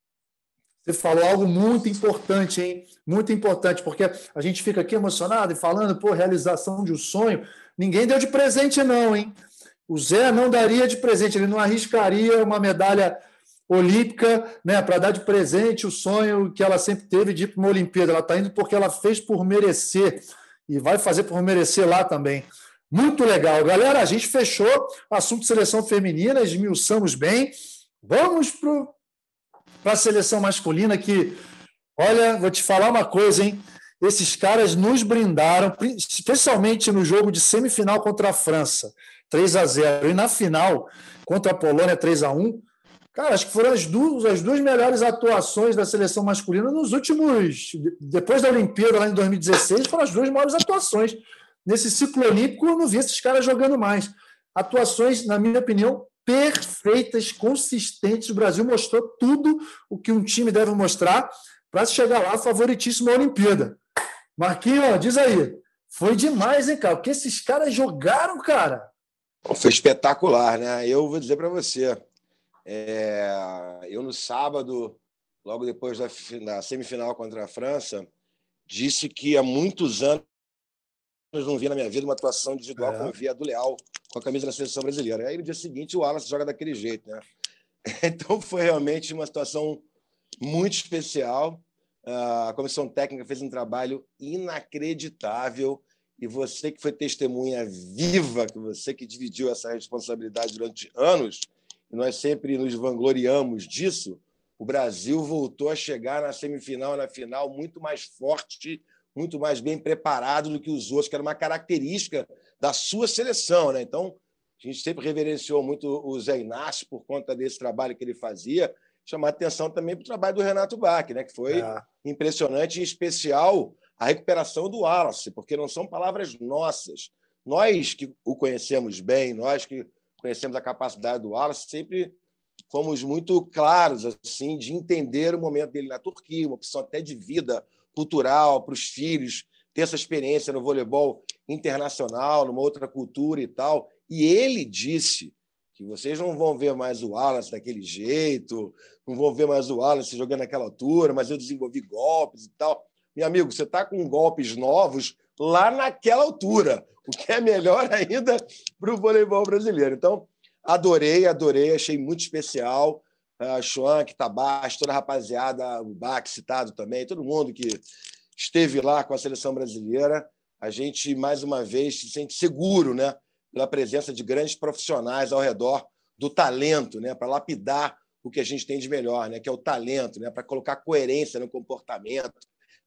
Você falou algo muito importante, hein? Muito importante, porque a gente fica aqui emocionado e falando, pô, realização de um sonho. Ninguém deu de presente, não, hein? O Zé não daria de presente, ele não arriscaria uma medalha olímpica né, para dar de presente o sonho que ela sempre teve de ir para uma Olimpíada. Ela está indo porque ela fez por merecer e vai fazer por merecer lá também. Muito legal. Galera, a gente fechou assunto seleção feminina, esmiuçamos bem. Vamos para a seleção masculina que, olha, vou te falar uma coisa, hein? Esses caras nos brindaram, especialmente no jogo de semifinal contra a França, 3 a 0 e na final contra a Polônia 3 a 1 Cara, acho que foram as duas, as duas melhores atuações da seleção masculina nos últimos. Depois da Olimpíada, lá em 2016, foram as duas maiores atuações. Nesse ciclo olímpico, eu não vi esses caras jogando mais. Atuações, na minha opinião, perfeitas, consistentes. O Brasil mostrou tudo o que um time deve mostrar para chegar lá favoritíssimo à Olimpíada. Marquinhos, diz aí. Foi demais, hein, cara? O que esses caras jogaram, cara? Foi espetacular, né? Eu vou dizer para você. É... eu, no sábado, logo depois da semifinal contra a França, disse que há muitos anos não vi na minha vida uma atuação individual é. como vi a do Leal com a camisa da seleção brasileira. Aí no dia seguinte o Wallace joga daquele jeito, né? Então foi realmente uma situação muito especial. A comissão técnica fez um trabalho inacreditável e você que foi testemunha viva, que você que dividiu essa responsabilidade durante anos, e nós sempre nos vangloriamos disso, o Brasil voltou a chegar na semifinal, na final, muito mais forte muito mais bem preparado do que os outros, que era uma característica da sua seleção. Né? Então, a gente sempre reverenciou muito o Zé Inácio por conta desse trabalho que ele fazia, chamar atenção também para o trabalho do Renato Bach, né? que foi é. impressionante, em especial a recuperação do Wallace, porque não são palavras nossas. Nós que o conhecemos bem, nós que conhecemos a capacidade do Wallace, sempre fomos muito claros assim de entender o momento dele na Turquia, uma opção até de vida cultural para os filhos, ter essa experiência no voleibol internacional, numa outra cultura e tal. E ele disse que vocês não vão ver mais o Wallace daquele jeito, não vão ver mais o Wallace jogando naquela altura, mas eu desenvolvi golpes e tal. Meu amigo, você está com golpes novos lá naquela altura, o que é melhor ainda para o voleibol brasileiro. Então, adorei, adorei, achei muito especial a Schwank, Tabás, toda a rapaziada, o Bach citado também, todo mundo que esteve lá com a seleção brasileira. A gente, mais uma vez, se sente seguro né, pela presença de grandes profissionais ao redor do talento, né, para lapidar o que a gente tem de melhor, né, que é o talento, né, para colocar coerência no comportamento,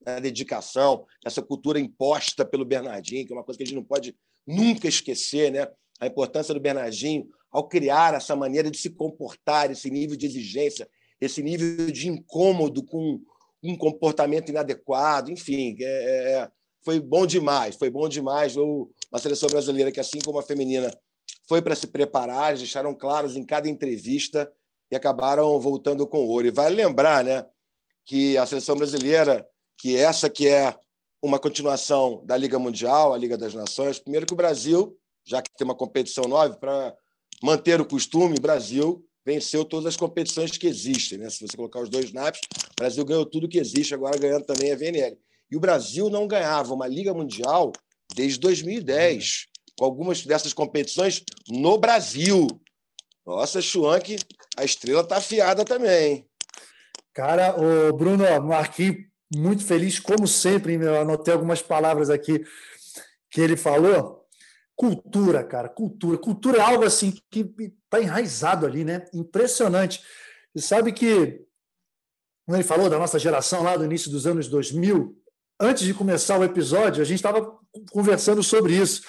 na dedicação, essa cultura imposta pelo Bernardinho, que é uma coisa que a gente não pode nunca esquecer, né? a importância do Bernardinho ao criar essa maneira de se comportar, esse nível de exigência, esse nível de incômodo com um comportamento inadequado, enfim, é, é, é foi bom demais, foi bom demais uma seleção brasileira que, assim como a feminina, foi para se preparar, deixaram claros em cada entrevista e acabaram voltando com ouro. E vale lembrar né, que a seleção brasileira, que essa que é uma continuação da Liga Mundial, a Liga das Nações, primeiro que o Brasil, já que tem uma competição nova, para manter o costume, Brasil venceu todas as competições que existem. Né? Se você colocar os dois naps, o Brasil ganhou tudo que existe, agora ganhando também a VNL. E o Brasil não ganhava uma Liga Mundial desde 2010, com algumas dessas competições no Brasil. Nossa, Schwank, a estrela está afiada também. Cara, o Bruno Marquinhos, muito feliz, como sempre, eu anotei algumas palavras aqui que ele falou. Cultura, cara, cultura. Cultura é algo assim que está enraizado ali, né? Impressionante. E sabe que, quando ele falou da nossa geração lá do início dos anos 2000, antes de começar o episódio, a gente estava conversando sobre isso.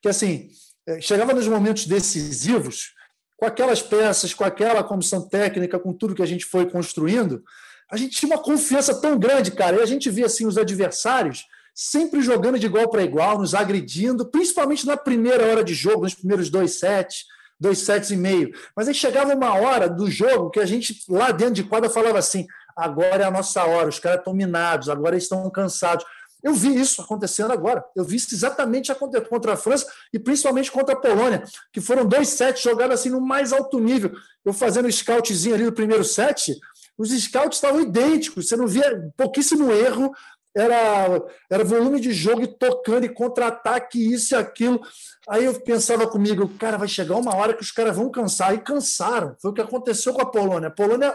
Que assim, é, chegava nos momentos decisivos, com aquelas peças, com aquela comissão técnica, com tudo que a gente foi construindo, a gente tinha uma confiança tão grande, cara, e a gente via assim os adversários sempre jogando de igual para igual, nos agredindo, principalmente na primeira hora de jogo, nos primeiros dois sets, dois sets e meio. Mas aí chegava uma hora do jogo que a gente, lá dentro de quadra, falava assim: agora é a nossa hora, os caras estão minados, agora estão cansados. Eu vi isso acontecendo agora. Eu vi isso exatamente acontecer contra a França e principalmente contra a Polônia, que foram dois sets jogados assim no mais alto nível. Eu fazendo o scoutzinho ali no primeiro set, os scouts estavam idênticos, você não via pouquíssimo erro, era, era volume de jogo e tocando e contra-ataque, isso e aquilo. Aí eu pensava comigo, cara, vai chegar uma hora que os caras vão cansar, e cansaram. Foi o que aconteceu com a Polônia. A Polônia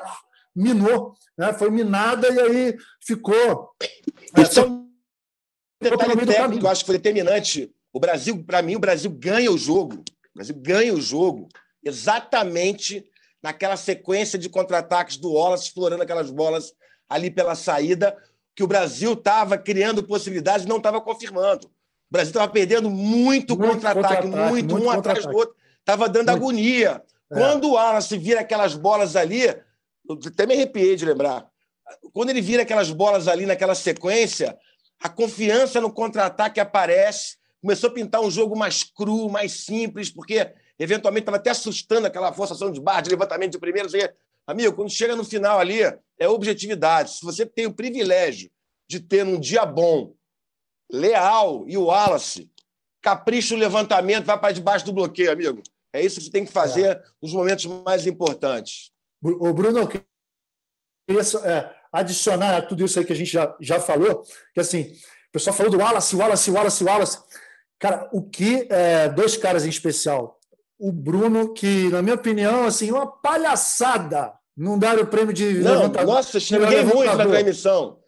minou, né? foi minada e aí ficou. Isso é um detalhe técnico eu acho que foi determinante. O Brasil, para mim, o Brasil ganha o jogo. O Brasil ganha o jogo exatamente naquela sequência de contra-ataques do Wallace, explorando aquelas bolas ali pela saída que o Brasil estava criando possibilidades e não estava confirmando. O Brasil estava perdendo muito, muito contra-ataque, contra muito, muito, um atrás do outro. Estava dando muito. agonia. É. Quando o Wallace vira aquelas bolas ali, eu até me arrepiei de lembrar. Quando ele vira aquelas bolas ali naquela sequência, a confiança no contra-ataque aparece. Começou a pintar um jogo mais cru, mais simples, porque eventualmente estava até assustando aquela forçação de barra, de levantamento de primeiro. Amigo, quando chega no final ali, é objetividade. Se você tem o privilégio de ter um dia bom, Leal e o Wallace, capricha o levantamento, vai para debaixo do bloqueio, amigo. É isso que você tem que fazer é. nos momentos mais importantes. O Bruno, eu queria é, adicionar a tudo isso aí que a gente já, já falou, que assim, o pessoal falou do Wallace, Wallace, Wallace, Wallace. Cara, o que é, dois caras em especial, o Bruno, que, na minha opinião, assim, uma palhaçada não dar o prêmio de não, levantador. Nossa, xinguei muito na transmissão.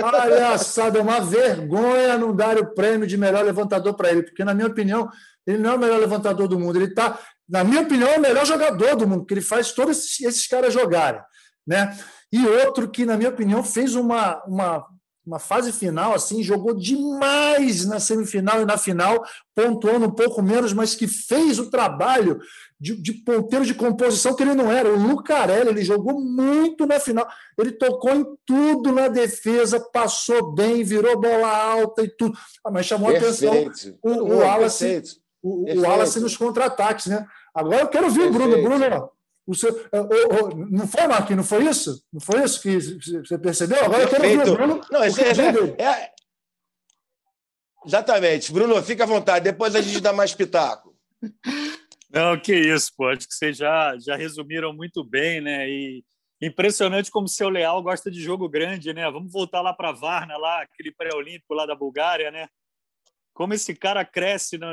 Palhaçada, é uma vergonha não dar o prêmio de melhor levantador para ele, porque, na minha opinião, ele não é o melhor levantador do mundo. Ele está, na minha opinião, é o melhor jogador do mundo, porque ele faz todos esses, esses caras jogarem. Né? E outro que, na minha opinião, fez uma, uma uma fase final, assim, jogou demais na semifinal e na final, pontuando um pouco menos, mas que fez o trabalho de, de ponteiro de composição que ele não era. O Lucarelli, ele jogou muito na final. Ele tocou em tudo na defesa, passou bem, virou bola alta e tudo. Ah, mas chamou Perfeito. atenção o, o, o Wallace, o, o Wallace nos contra-ataques, né? Agora eu quero ver o Bruno. Bruno, o seu, é, não foi, Marquinhos? Não foi isso? Não foi isso que você percebeu? Agora Perfeito. eu quero ver o Bruno. Não, esse é, é, Exatamente. Bruno, fica à vontade. Depois a gente dá mais pitaco. Não, que isso, pô. Acho que vocês já, já resumiram muito bem, né? E impressionante como o seu Leal gosta de jogo grande, né? Vamos voltar lá para Varna, lá, aquele pré-olímpico lá da Bulgária, né? Como esse cara cresce né,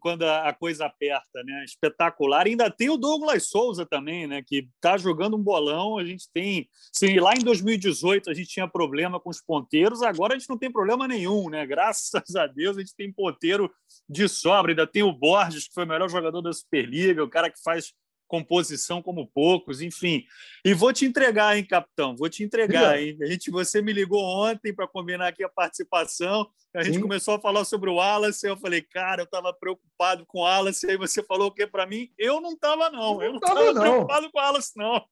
quando a coisa aperta, né? Espetacular. E ainda tem o Douglas Souza também, né? Que está jogando um bolão. A gente tem, sim, lá em 2018 a gente tinha problema com os ponteiros, agora a gente não tem problema nenhum, né? Graças a Deus a gente tem ponteiro de sobra. Ainda tem o Borges, que foi o melhor jogador da Superliga, o cara que faz composição como poucos, enfim. E vou te entregar, hein, capitão? Vou te entregar, hein? A gente, você me ligou ontem para combinar aqui a participação. A gente Sim. começou a falar sobre o Wallace. Eu falei, cara, eu estava preocupado com o Wallace. Aí você falou o que para mim? Eu não estava, não. Eu não estava preocupado com o Wallace, não.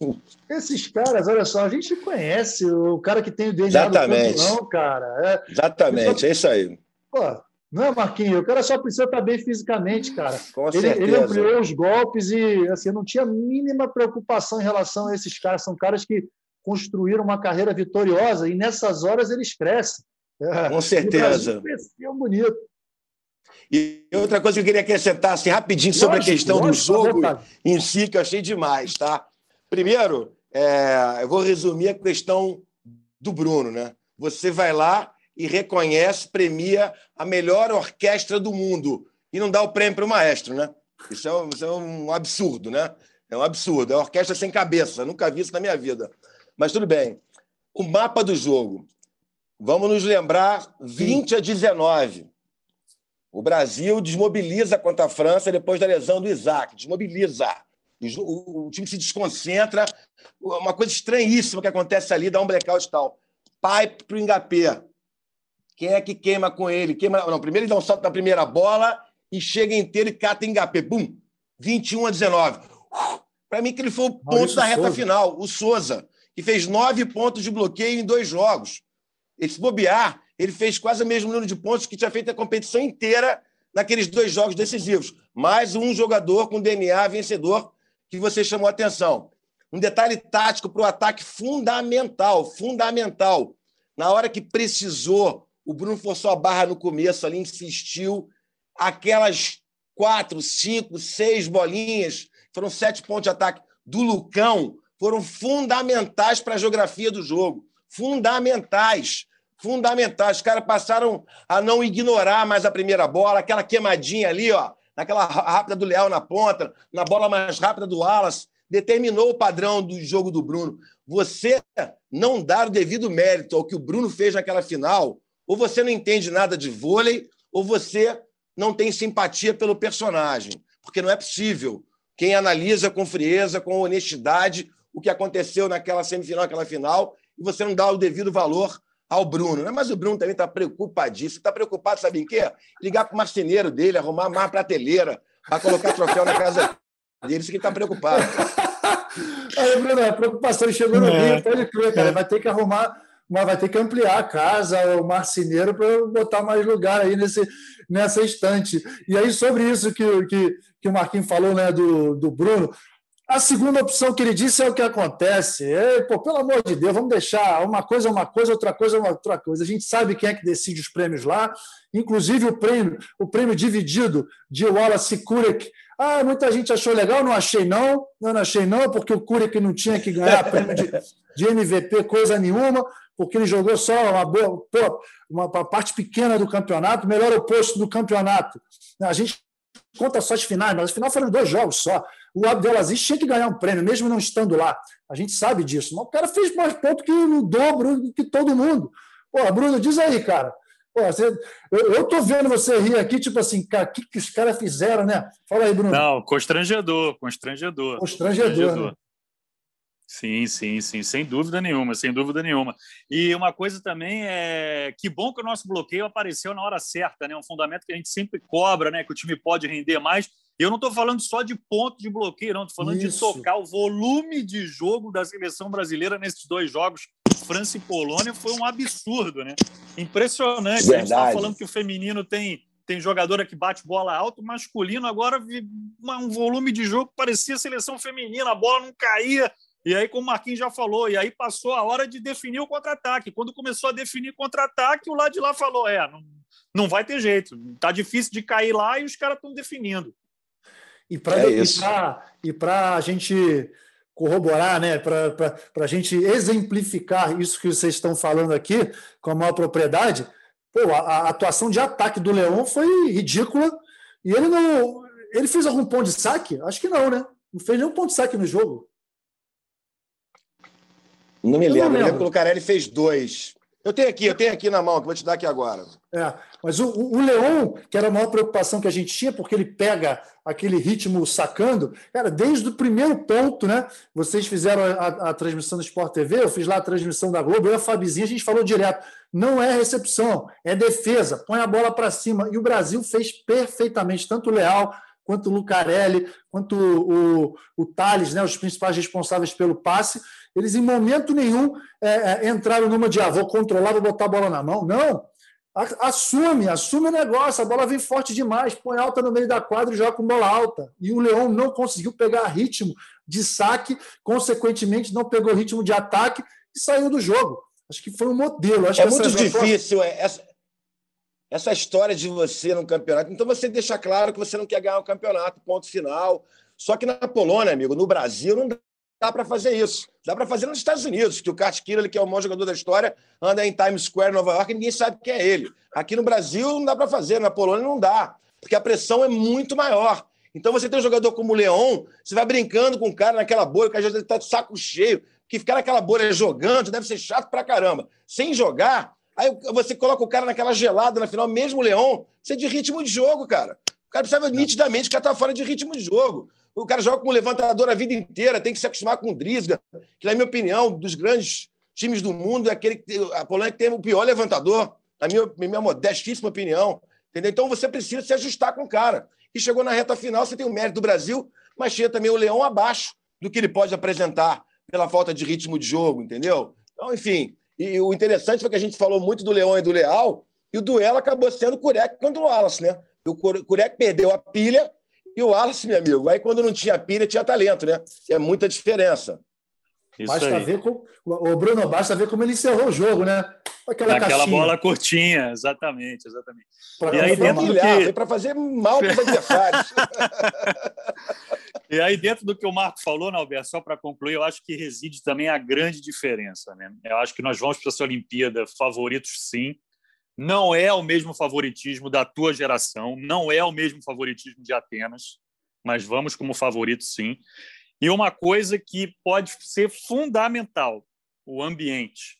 Esses caras, olha só, a gente conhece o cara que tem o DNA Exatamente. do não, cara. É, Exatamente, é isso aí. Pô, não é, Marquinhos? O cara só precisa estar bem fisicamente, cara. Com ele, certeza. ele ampliou os golpes e assim, não tinha mínima preocupação em relação a esses caras. São caras que construíram uma carreira vitoriosa e nessas horas eles crescem. É, Com certeza. Cresceu bonito. E outra coisa que eu queria acrescentar assim, rapidinho sobre lógico, a questão lógico, do jogo em si, que eu achei demais, tá? Primeiro, é, eu vou resumir a questão do Bruno, né? Você vai lá, e reconhece, premia a melhor orquestra do mundo. E não dá o prêmio para o maestro, né? Isso é, um, isso é um absurdo, né? É um absurdo. É uma orquestra sem cabeça. Nunca vi isso na minha vida. Mas tudo bem. O mapa do jogo. Vamos nos lembrar: 20 a 19. O Brasil desmobiliza contra a França depois da lesão do Isaac. Desmobiliza. O, time se desconcentra. Uma coisa estranhíssima que acontece ali, dá um blackout e tal. Pipe para o Engapé. Quem é que queima com ele? Queima... Não, primeiro ele dá um salto na primeira bola e chega inteiro e cata Engapé. Bum! 21 a 19. Para mim, que ele foi o ponto Maurício da reta Souza. final. O Souza, que fez nove pontos de bloqueio em dois jogos. Esse bobear, ele fez quase o mesmo número de pontos que tinha feito a competição inteira naqueles dois jogos decisivos. Mais um jogador com DNA vencedor que você chamou a atenção. Um detalhe tático para o ataque fundamental, fundamental. Na hora que precisou, o Bruno forçou a barra no começo ali, insistiu. Aquelas quatro, cinco, seis bolinhas, foram sete pontos de ataque do Lucão, foram fundamentais para a geografia do jogo. Fundamentais. Fundamentais. Os caras passaram a não ignorar mais a primeira bola, aquela queimadinha ali, ó, naquela rápida do Leal na ponta, na bola mais rápida do Wallace, determinou o padrão do jogo do Bruno. Você não dar o devido mérito ao que o Bruno fez naquela final, ou você não entende nada de vôlei, ou você não tem simpatia pelo personagem. Porque não é possível. Quem analisa com frieza, com honestidade, o que aconteceu naquela semifinal, naquela final, e você não dá o devido valor ao Bruno. Né? Mas o Bruno também está preocupadíssimo. Está preocupado, sabe em quê? Ligar para o marceneiro dele, arrumar mais prateleira para colocar troféu na casa dele. Isso que está preocupado. Aí, Bruno, a preocupação chegou no é. Rio, pode crer, cara. Vai ter que arrumar, mas vai ter que ampliar a casa, o marceneiro, para botar mais lugar aí nesse, nessa estante. E aí, sobre isso que, que, que o Marquinhos falou, né, do, do Bruno, a segunda opção que ele disse é o que acontece. É, pô, pelo amor de Deus, vamos deixar uma coisa uma coisa, outra coisa outra coisa. A gente sabe quem é que decide os prêmios lá, inclusive o prêmio, o prêmio dividido de Wallace Kurek. Ah, muita gente achou legal, não achei não, não achei não, porque o Kurek não tinha que ganhar prêmio de, de MVP coisa nenhuma, porque ele jogou só uma boa, uma, uma parte pequena do campeonato, melhor oposto do campeonato. A gente conta só as finais, mas as finais foram dois jogos só o Abdelaziz tinha que ganhar um prêmio, mesmo não estando lá. A gente sabe disso. Mas o cara fez mais pontos que o dobro que todo mundo. Pô, Bruno, diz aí, cara. Pô, você, eu, estou vendo você rir aqui, tipo assim, cara, o que, que os caras fizeram, né? Fala aí, Bruno. Não, constrangedor, constrangedor. Constrangedor. Constrangedor. Né? Sim, sim, sim, sem dúvida nenhuma, sem dúvida nenhuma. E uma coisa também é que bom que o nosso bloqueio apareceu na hora certa, né? Um fundamento que a gente sempre cobra, né? Que o time pode render mais. Eu não estou falando só de ponto de bloqueio, não. Estou falando Isso. de tocar o volume de jogo da seleção brasileira nesses dois jogos, França e Polônia, foi um absurdo, né? Impressionante. Verdade. A gente está falando que o feminino tem, tem jogadora que bate bola alto, o masculino agora um volume de jogo que parecia seleção feminina, a bola não caía. E aí, como o Marquinhos já falou, e aí passou a hora de definir o contra-ataque. Quando começou a definir contra-ataque, o lado de lá falou: é, não, não vai ter jeito, tá difícil de cair lá e os caras estão definindo. E para é a gente corroborar, né, para a gente exemplificar isso que vocês estão falando aqui com a maior propriedade, pô, a, a atuação de ataque do Leão foi ridícula. E ele não. Ele fez algum ponto de saque? Acho que não, né? Não fez nenhum ponto de saque no jogo. Não me lembro. Não lembro. Eu lembro que o Lucarelli fez dois. Eu tenho aqui, eu tenho aqui na mão, que vou te dar aqui agora. É, mas o, o Leão, que era a maior preocupação que a gente tinha, porque ele pega aquele ritmo sacando, cara, desde o primeiro ponto, né? Vocês fizeram a, a transmissão do Sport TV, eu fiz lá a transmissão da Globo, eu e a Fabizinha, a gente falou direto. Não é recepção, é defesa, põe a bola para cima. E o Brasil fez perfeitamente, tanto o Leal quanto o Lucarelli, quanto o, o, o Thales, né, os principais responsáveis pelo passe, eles em momento nenhum é, é, entraram numa de ah, vou controlar, vou botar a bola na mão. Não. Assume, assume o negócio, a bola vem forte demais, põe alta no meio da quadra e joga com bola alta. E o Leão não conseguiu pegar ritmo de saque, consequentemente, não pegou ritmo de ataque e saiu do jogo. Acho que foi um modelo. Acho é muito difícil é, essa, essa história de você no campeonato. Então você deixa claro que você não quer ganhar o campeonato, ponto final. Só que na Polônia, amigo, no Brasil, não dá para fazer isso. Dá para fazer nos Estados Unidos, que o Kurt Kira, que é o maior jogador da história, anda em Times Square, Nova York, e ninguém sabe quem é ele. Aqui no Brasil não dá para fazer, na Polônia não dá, porque a pressão é muito maior. Então você tem um jogador como o Leão, você vai brincando com o cara naquela bolha, que às vezes ele está de saco cheio, que ficar naquela bolha jogando deve ser chato pra caramba. Sem jogar, aí você coloca o cara naquela gelada na final, mesmo o Leão, você é de ritmo de jogo, cara. O cara precisa nitidamente que tá fora de ritmo de jogo. O cara joga como levantador a vida inteira, tem que se acostumar com o Drisga, que, na minha opinião, dos grandes times do mundo, é aquele que a Polônia que tem o pior levantador, na minha, minha modestíssima opinião. Entendeu? Então você precisa se ajustar com o cara. E chegou na reta final, você tem o mérito do Brasil, mas tinha também o Leão abaixo do que ele pode apresentar pela falta de ritmo de jogo, entendeu? Então, enfim. E o interessante foi que a gente falou muito do Leão e do Leal, e o duelo acabou sendo o Curec contra o Wallace, né? O Curec perdeu a pilha e o Wallace, meu amigo, aí quando não tinha pilha, tinha talento, né? É muita diferença. Isso basta aí. ver como, o Bruno, basta ver como ele encerrou o jogo, né? Aquela Aquela bola curtinha, exatamente, exatamente. Pra e aí dentro do que para fazer mal para os adversários. e aí dentro do que o Marco falou, Alberto, só para concluir, eu acho que reside também a grande diferença, né? Eu acho que nós vamos para essa Olimpíada favoritos, sim. Não é o mesmo favoritismo da tua geração, não é o mesmo favoritismo de Atenas, mas vamos como favoritos, sim. E uma coisa que pode ser fundamental: o ambiente.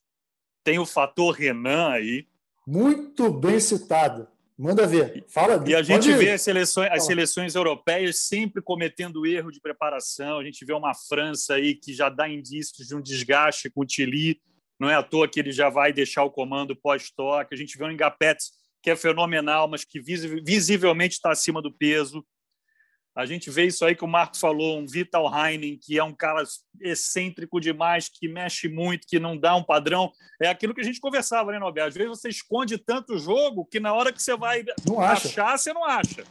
Tem o fator Renan aí. Muito bem citado. Manda ver. Fala. E a gente vê as seleções, as seleções europeias sempre cometendo erro de preparação. A gente vê uma França aí que já dá indícios de um desgaste com o Tilly. Não é à toa que ele já vai deixar o comando pós-toque. A gente vê o Engapetz, que é fenomenal, mas que visivelmente está acima do peso. A gente vê isso aí que o Marco falou, um Vital Heinen, que é um cara excêntrico demais, que mexe muito, que não dá um padrão. É aquilo que a gente conversava, né, Nobel? Às vezes você esconde tanto o jogo que na hora que você vai não achar, acha. você não acha.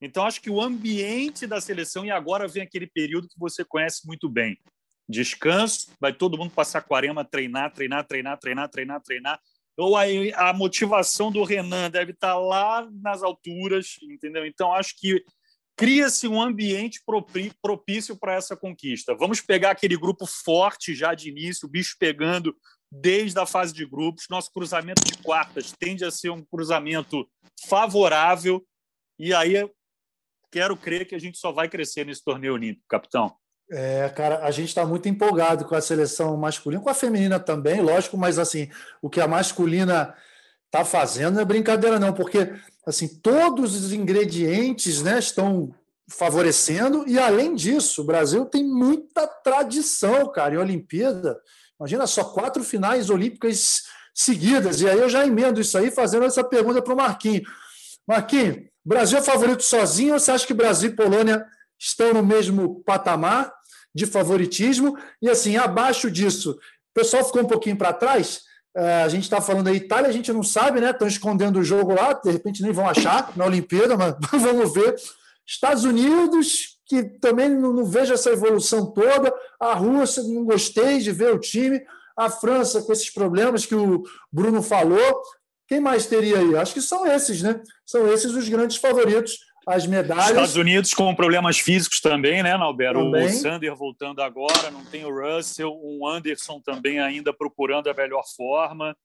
Então, acho que o ambiente da seleção, e agora vem aquele período que você conhece muito bem. Descanso, vai todo mundo passar quarema, treinar, treinar, treinar, treinar, treinar, treinar. Ou a, a motivação do Renan deve estar lá nas alturas, entendeu? Então, acho que cria-se um ambiente propício para essa conquista. Vamos pegar aquele grupo forte já de início, o bicho pegando desde a fase de grupos. Nosso cruzamento de quartas tende a ser um cruzamento favorável. E aí quero crer que a gente só vai crescer nesse torneio olímpico, capitão. É, cara, a gente está muito empolgado com a seleção masculina, com a feminina também, lógico, mas assim, o que a masculina está fazendo não é brincadeira, não, porque assim, todos os ingredientes né, estão favorecendo, e além disso, o Brasil tem muita tradição, cara, em Olimpíada. Imagina só quatro finais olímpicas seguidas. E aí eu já emendo isso aí fazendo essa pergunta para o Marquinhos. Marquinhos, Brasil é favorito sozinho ou você acha que Brasil e Polônia estão no mesmo patamar de favoritismo? E assim, abaixo disso, o pessoal ficou um pouquinho para trás. É, a gente está falando aí, Itália, a gente não sabe, né? Estão escondendo o jogo lá, de repente nem vão achar na Olimpíada, mas vamos ver. Estados Unidos, que também não, não vejo essa evolução toda. A Rússia, não gostei de ver o time. A França, com esses problemas que o Bruno falou. Quem mais teria aí? Acho que são esses, né? São esses os grandes favoritos as medalhas. Estados Unidos com problemas físicos também, né, Nalbero? Também. O Sander voltando agora, não tem o Russell, o Anderson também ainda procurando a melhor forma.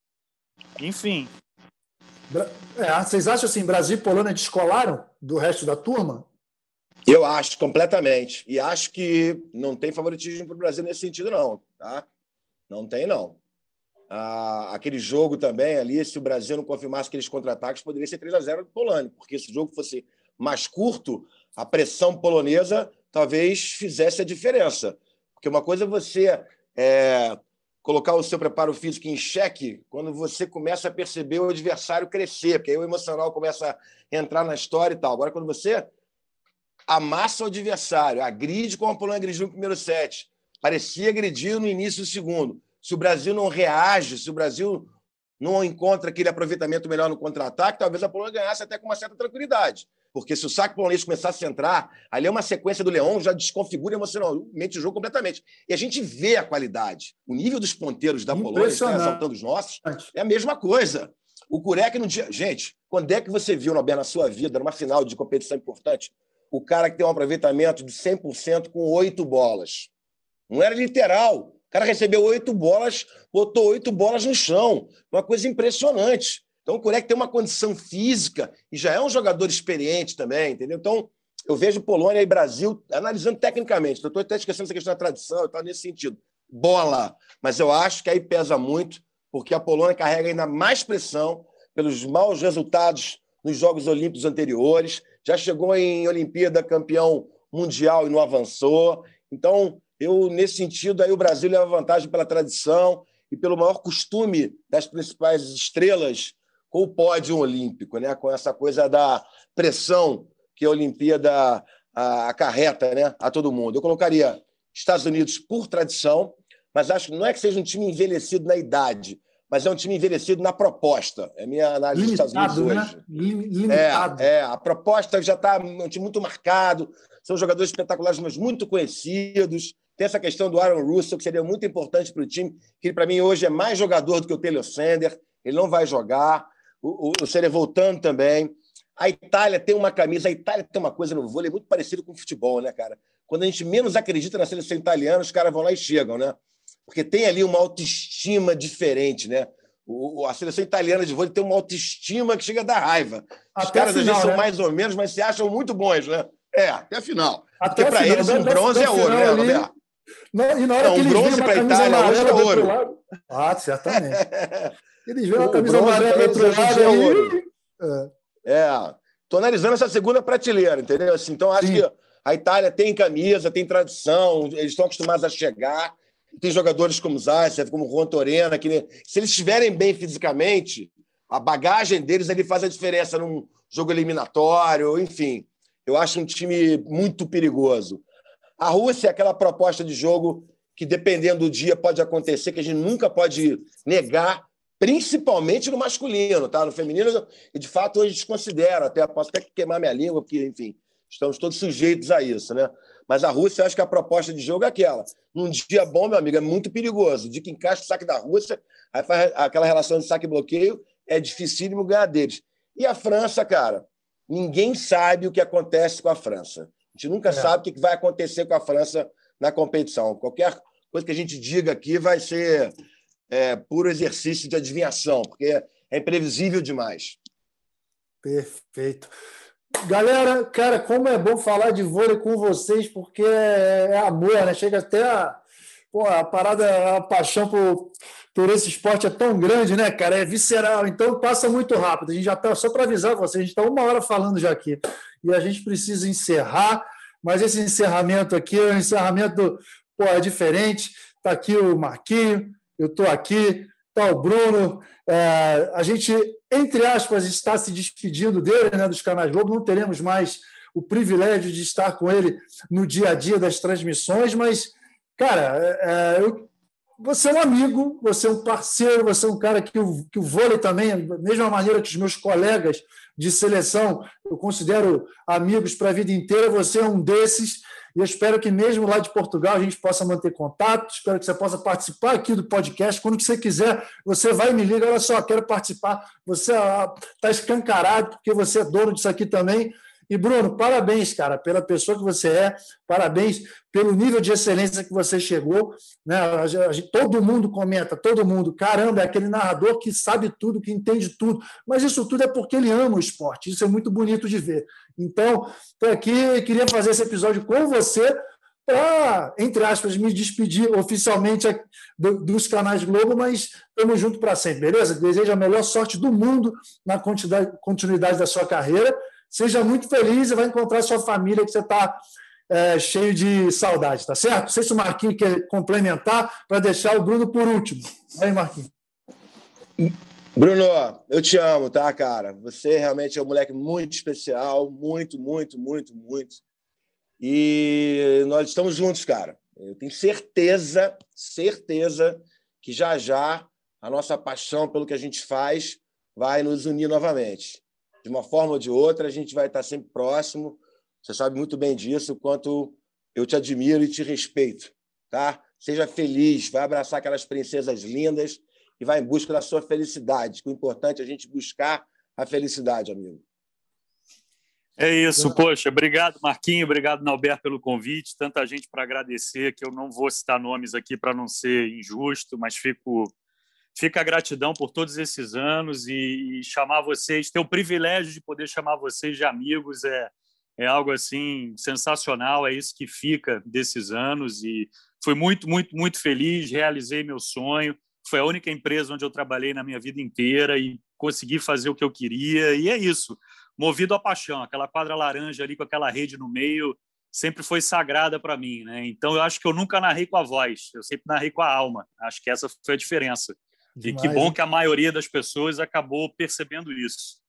Enfim. É, vocês acham assim, Brasil e Polônia descolaram do resto da turma? Eu acho completamente. E acho que não tem favoritismo para o Brasil nesse sentido, não. Tá? Não tem, não. Ah, aquele jogo também ali, se o Brasil não confirmasse aqueles contra-ataques, poderia ser 3 a 0 do Polônia, porque se o jogo fosse mais curto, a pressão polonesa talvez fizesse a diferença. Porque uma coisa é você é, colocar o seu preparo físico em xeque quando você começa a perceber o adversário crescer, porque aí o emocional começa a entrar na história e tal. Agora, quando você amassa o adversário, agride como a Polônia agrediu no primeiro set, parecia agredir no início do segundo. Se o Brasil não reage, se o Brasil não encontra aquele aproveitamento melhor no contra-ataque, talvez a Polônia ganhasse até com uma certa tranquilidade. Porque se o saque polonês começasse a entrar, ali é uma sequência do Leão, já desconfigura emocionalmente o jogo completamente. E a gente vê a qualidade. O nível dos ponteiros da Polônia, está exaltando os nossos, é a mesma coisa. O Kurek no dia. Gente, quando é que você viu, Nobel, na sua vida, numa final de competição importante, o cara que tem um aproveitamento de 100% com oito bolas? Não era literal. O cara recebeu oito bolas, botou oito bolas no chão. Uma coisa impressionante. Então, o Kurek tem uma condição física e já é um jogador experiente também, entendeu? Então, eu vejo Polônia e Brasil analisando tecnicamente. Estou até esquecendo essa questão da tradição, está nesse sentido. Bola. Mas eu acho que aí pesa muito, porque a Polônia carrega ainda mais pressão pelos maus resultados nos Jogos Olímpicos anteriores. Já chegou em Olimpíada campeão mundial e não avançou. Então, eu, nesse sentido, aí o Brasil leva vantagem pela tradição e pelo maior costume das principais estrelas com o pódio olímpico, né? com essa coisa da pressão que a Olimpíada acarreta né? a todo mundo. Eu colocaria Estados Unidos por tradição, mas acho que não é que seja um time envelhecido na idade, mas é um time envelhecido na proposta. É a minha análise Limitado, dos Estados Unidos né? hoje. Limitado. É, é, a proposta já está um time muito marcado, são jogadores espetaculares, mas muito conhecidos. Tem essa questão do Aaron Russell, que seria muito importante para o time, que para mim hoje é mais jogador do que o Taylor Sander. Ele não vai jogar. O, o, o voltando também. A Itália tem uma camisa. A Itália tem uma coisa no vôlei muito parecida com o futebol, né, cara? Quando a gente menos acredita na seleção italiana, os caras vão lá e chegam, né? Porque tem ali uma autoestima diferente, né? O, a seleção italiana de vôlei tem uma autoestima que chega a dar raiva. Os até caras final, às vezes né? são mais ou menos, mas se acham muito bons, né? É, até a final. Até Porque para eles um bronze é ouro, né, Roberto? Não, e na hora Não, que um bronze para a Itália hoje é ouro. Ah, certamente. Eles veem a camisa amarela do outro lado é ouro. É. é. Tô analisando essa segunda prateleira, entendeu? Assim, então, acho Sim. que a Itália tem camisa, tem tradição, eles estão acostumados a chegar. Tem jogadores como Zaitsev, como Juan Torena, que se eles estiverem bem fisicamente, a bagagem deles ali faz a diferença num jogo eliminatório, enfim. Eu acho um time muito perigoso. A Rússia é aquela proposta de jogo que, dependendo do dia, pode acontecer, que a gente nunca pode negar, principalmente no masculino, tá? No feminino, e de fato hoje desconsidero, até posso até queimar minha língua, porque, enfim, estamos todos sujeitos a isso, né? Mas a Rússia, acho que a proposta de jogo é aquela. Num dia bom, meu amigo, é muito perigoso. De que encaixa o saque da Rússia, aí faz aquela relação de saque-bloqueio, é dificílimo ganhar deles. E a França, cara, ninguém sabe o que acontece com a França. A gente nunca é. sabe o que vai acontecer com a França na competição. Qualquer coisa que a gente diga aqui vai ser é, puro exercício de adivinhação, porque é imprevisível demais. Perfeito. Galera, cara, como é bom falar de vôlei com vocês, porque é, é amor, né? Chega até a, pô, a parada, a paixão por, por esse esporte é tão grande, né, cara? É visceral, então passa muito rápido. A gente já está, só para avisar vocês, a gente está uma hora falando já aqui. E a gente precisa encerrar, mas esse encerramento aqui é um encerramento pô, é diferente. Está aqui o Marquinho, eu estou aqui, está o Bruno. É, a gente, entre aspas, está se despedindo dele, né, dos canais Globo. Não teremos mais o privilégio de estar com ele no dia a dia das transmissões, mas, cara, é, é eu, você é um amigo, você é um parceiro, você é um cara que o, que o vôlei também, da mesma maneira que os meus colegas de seleção, eu considero amigos para a vida inteira, você é um desses. E eu espero que mesmo lá de Portugal a gente possa manter contato. Espero que você possa participar aqui do podcast. Quando você quiser, você vai e me liga. Olha só, quero participar. Você está ah, escancarado, porque você é dono disso aqui também. E, Bruno, parabéns, cara, pela pessoa que você é, parabéns pelo nível de excelência que você chegou. Né? Todo mundo comenta, todo mundo, caramba, é aquele narrador que sabe tudo, que entende tudo. Mas isso tudo é porque ele ama o esporte. Isso é muito bonito de ver. Então, estou aqui e queria fazer esse episódio com você para, entre aspas, me despedir oficialmente dos canais Globo, mas estamos juntos para sempre, beleza? Desejo a melhor sorte do mundo na continuidade da sua carreira Seja muito feliz e vai encontrar sua família que você está é, cheio de saudade, tá certo? Não sei se o Marquinhos quer complementar para deixar o Bruno por último. Aí, Marquinhos. Bruno, eu te amo, tá, cara? Você realmente é um moleque muito especial, muito, muito, muito, muito. E nós estamos juntos, cara. Eu tenho certeza, certeza que já já a nossa paixão pelo que a gente faz vai nos unir novamente de uma forma ou de outra, a gente vai estar sempre próximo. Você sabe muito bem disso, quanto eu te admiro e te respeito. Tá? Seja feliz, vai abraçar aquelas princesas lindas e vai em busca da sua felicidade. O importante é a gente buscar a felicidade, amigo. É isso, poxa, obrigado Marquinho, obrigado Nalberto pelo convite, tanta gente para agradecer que eu não vou citar nomes aqui para não ser injusto, mas fico Fica a gratidão por todos esses anos e, e, chamar vocês, ter o privilégio de poder chamar vocês de amigos é, é algo assim sensacional, é isso que fica desses anos e fui muito, muito, muito feliz, realizei meu sonho, foi a única empresa onde eu trabalhei na minha vida inteira e consegui fazer o que eu queria e é isso, movido à paixão, aquela quadra laranja ali com aquela rede no meio sempre foi sagrada para mim, né? Então eu acho que eu nunca narrei com a voz, eu sempre narrei com a alma. Acho que essa foi a diferença. Demais, e que bom que a maioria das pessoas acabou percebendo isso.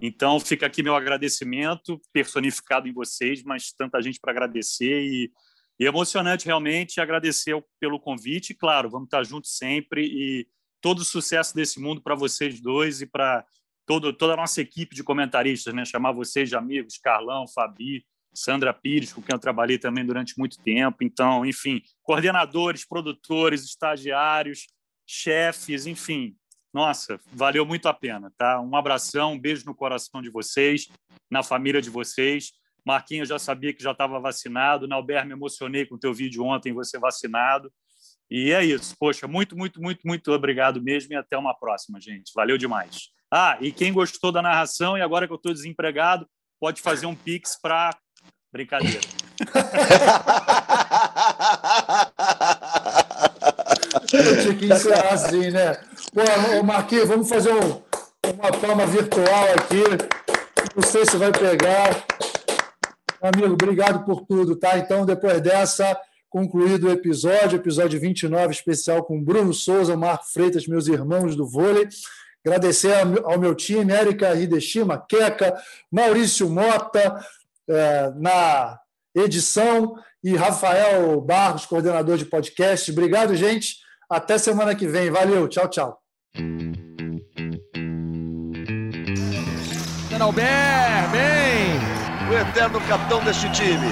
Então, fica aqui meu agradecimento personificado em vocês, mas tanta gente para agradecer e, e emocionante realmente agradecer pelo convite. Claro, vamos estar juntos sempre e todo o sucesso desse mundo para vocês dois e para todo, toda a nossa equipe de comentaristas, né? Chamar vocês de amigos, Carlão, Fabi, Sandra Pires, com quem eu trabalhei também durante muito tempo. Então, enfim, coordenadores, produtores, estagiários, chefes, enfim. Nossa, valeu muito a pena, tá? Um abração, um beijo no coração de vocês, na família de vocês. Marquinhos já sabia que já estava vacinado. Nalber, me emocionei com o teu vídeo ontem, você vacinado. E é isso. Poxa, muito, muito, muito, muito obrigado mesmo e até uma próxima, gente. Valeu demais. Ah, e quem gostou da narração e agora que eu estou desempregado, pode fazer um pix para Brincadeira. Eu tinha que encerrar assim, né? Pô, Marquinhos, vamos fazer um, uma palma virtual aqui. Não sei se vai pegar. Amigo, obrigado por tudo, tá? Então, depois dessa, concluído o episódio, episódio 29, especial com Bruno Souza, Marco Freitas, meus irmãos do vôlei. Agradecer ao meu time, Érica Hideshima, Queca, Maurício Mota, é, na edição e Rafael Barros, coordenador de podcast. Obrigado, gente. Até semana que vem. Valeu. Tchau, tchau. Albert, bem! O eterno capitão deste time.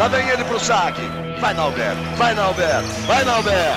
Lá vem ele pro saque. Vai, Nalber. Vai, Nalber. Vai, Nalber.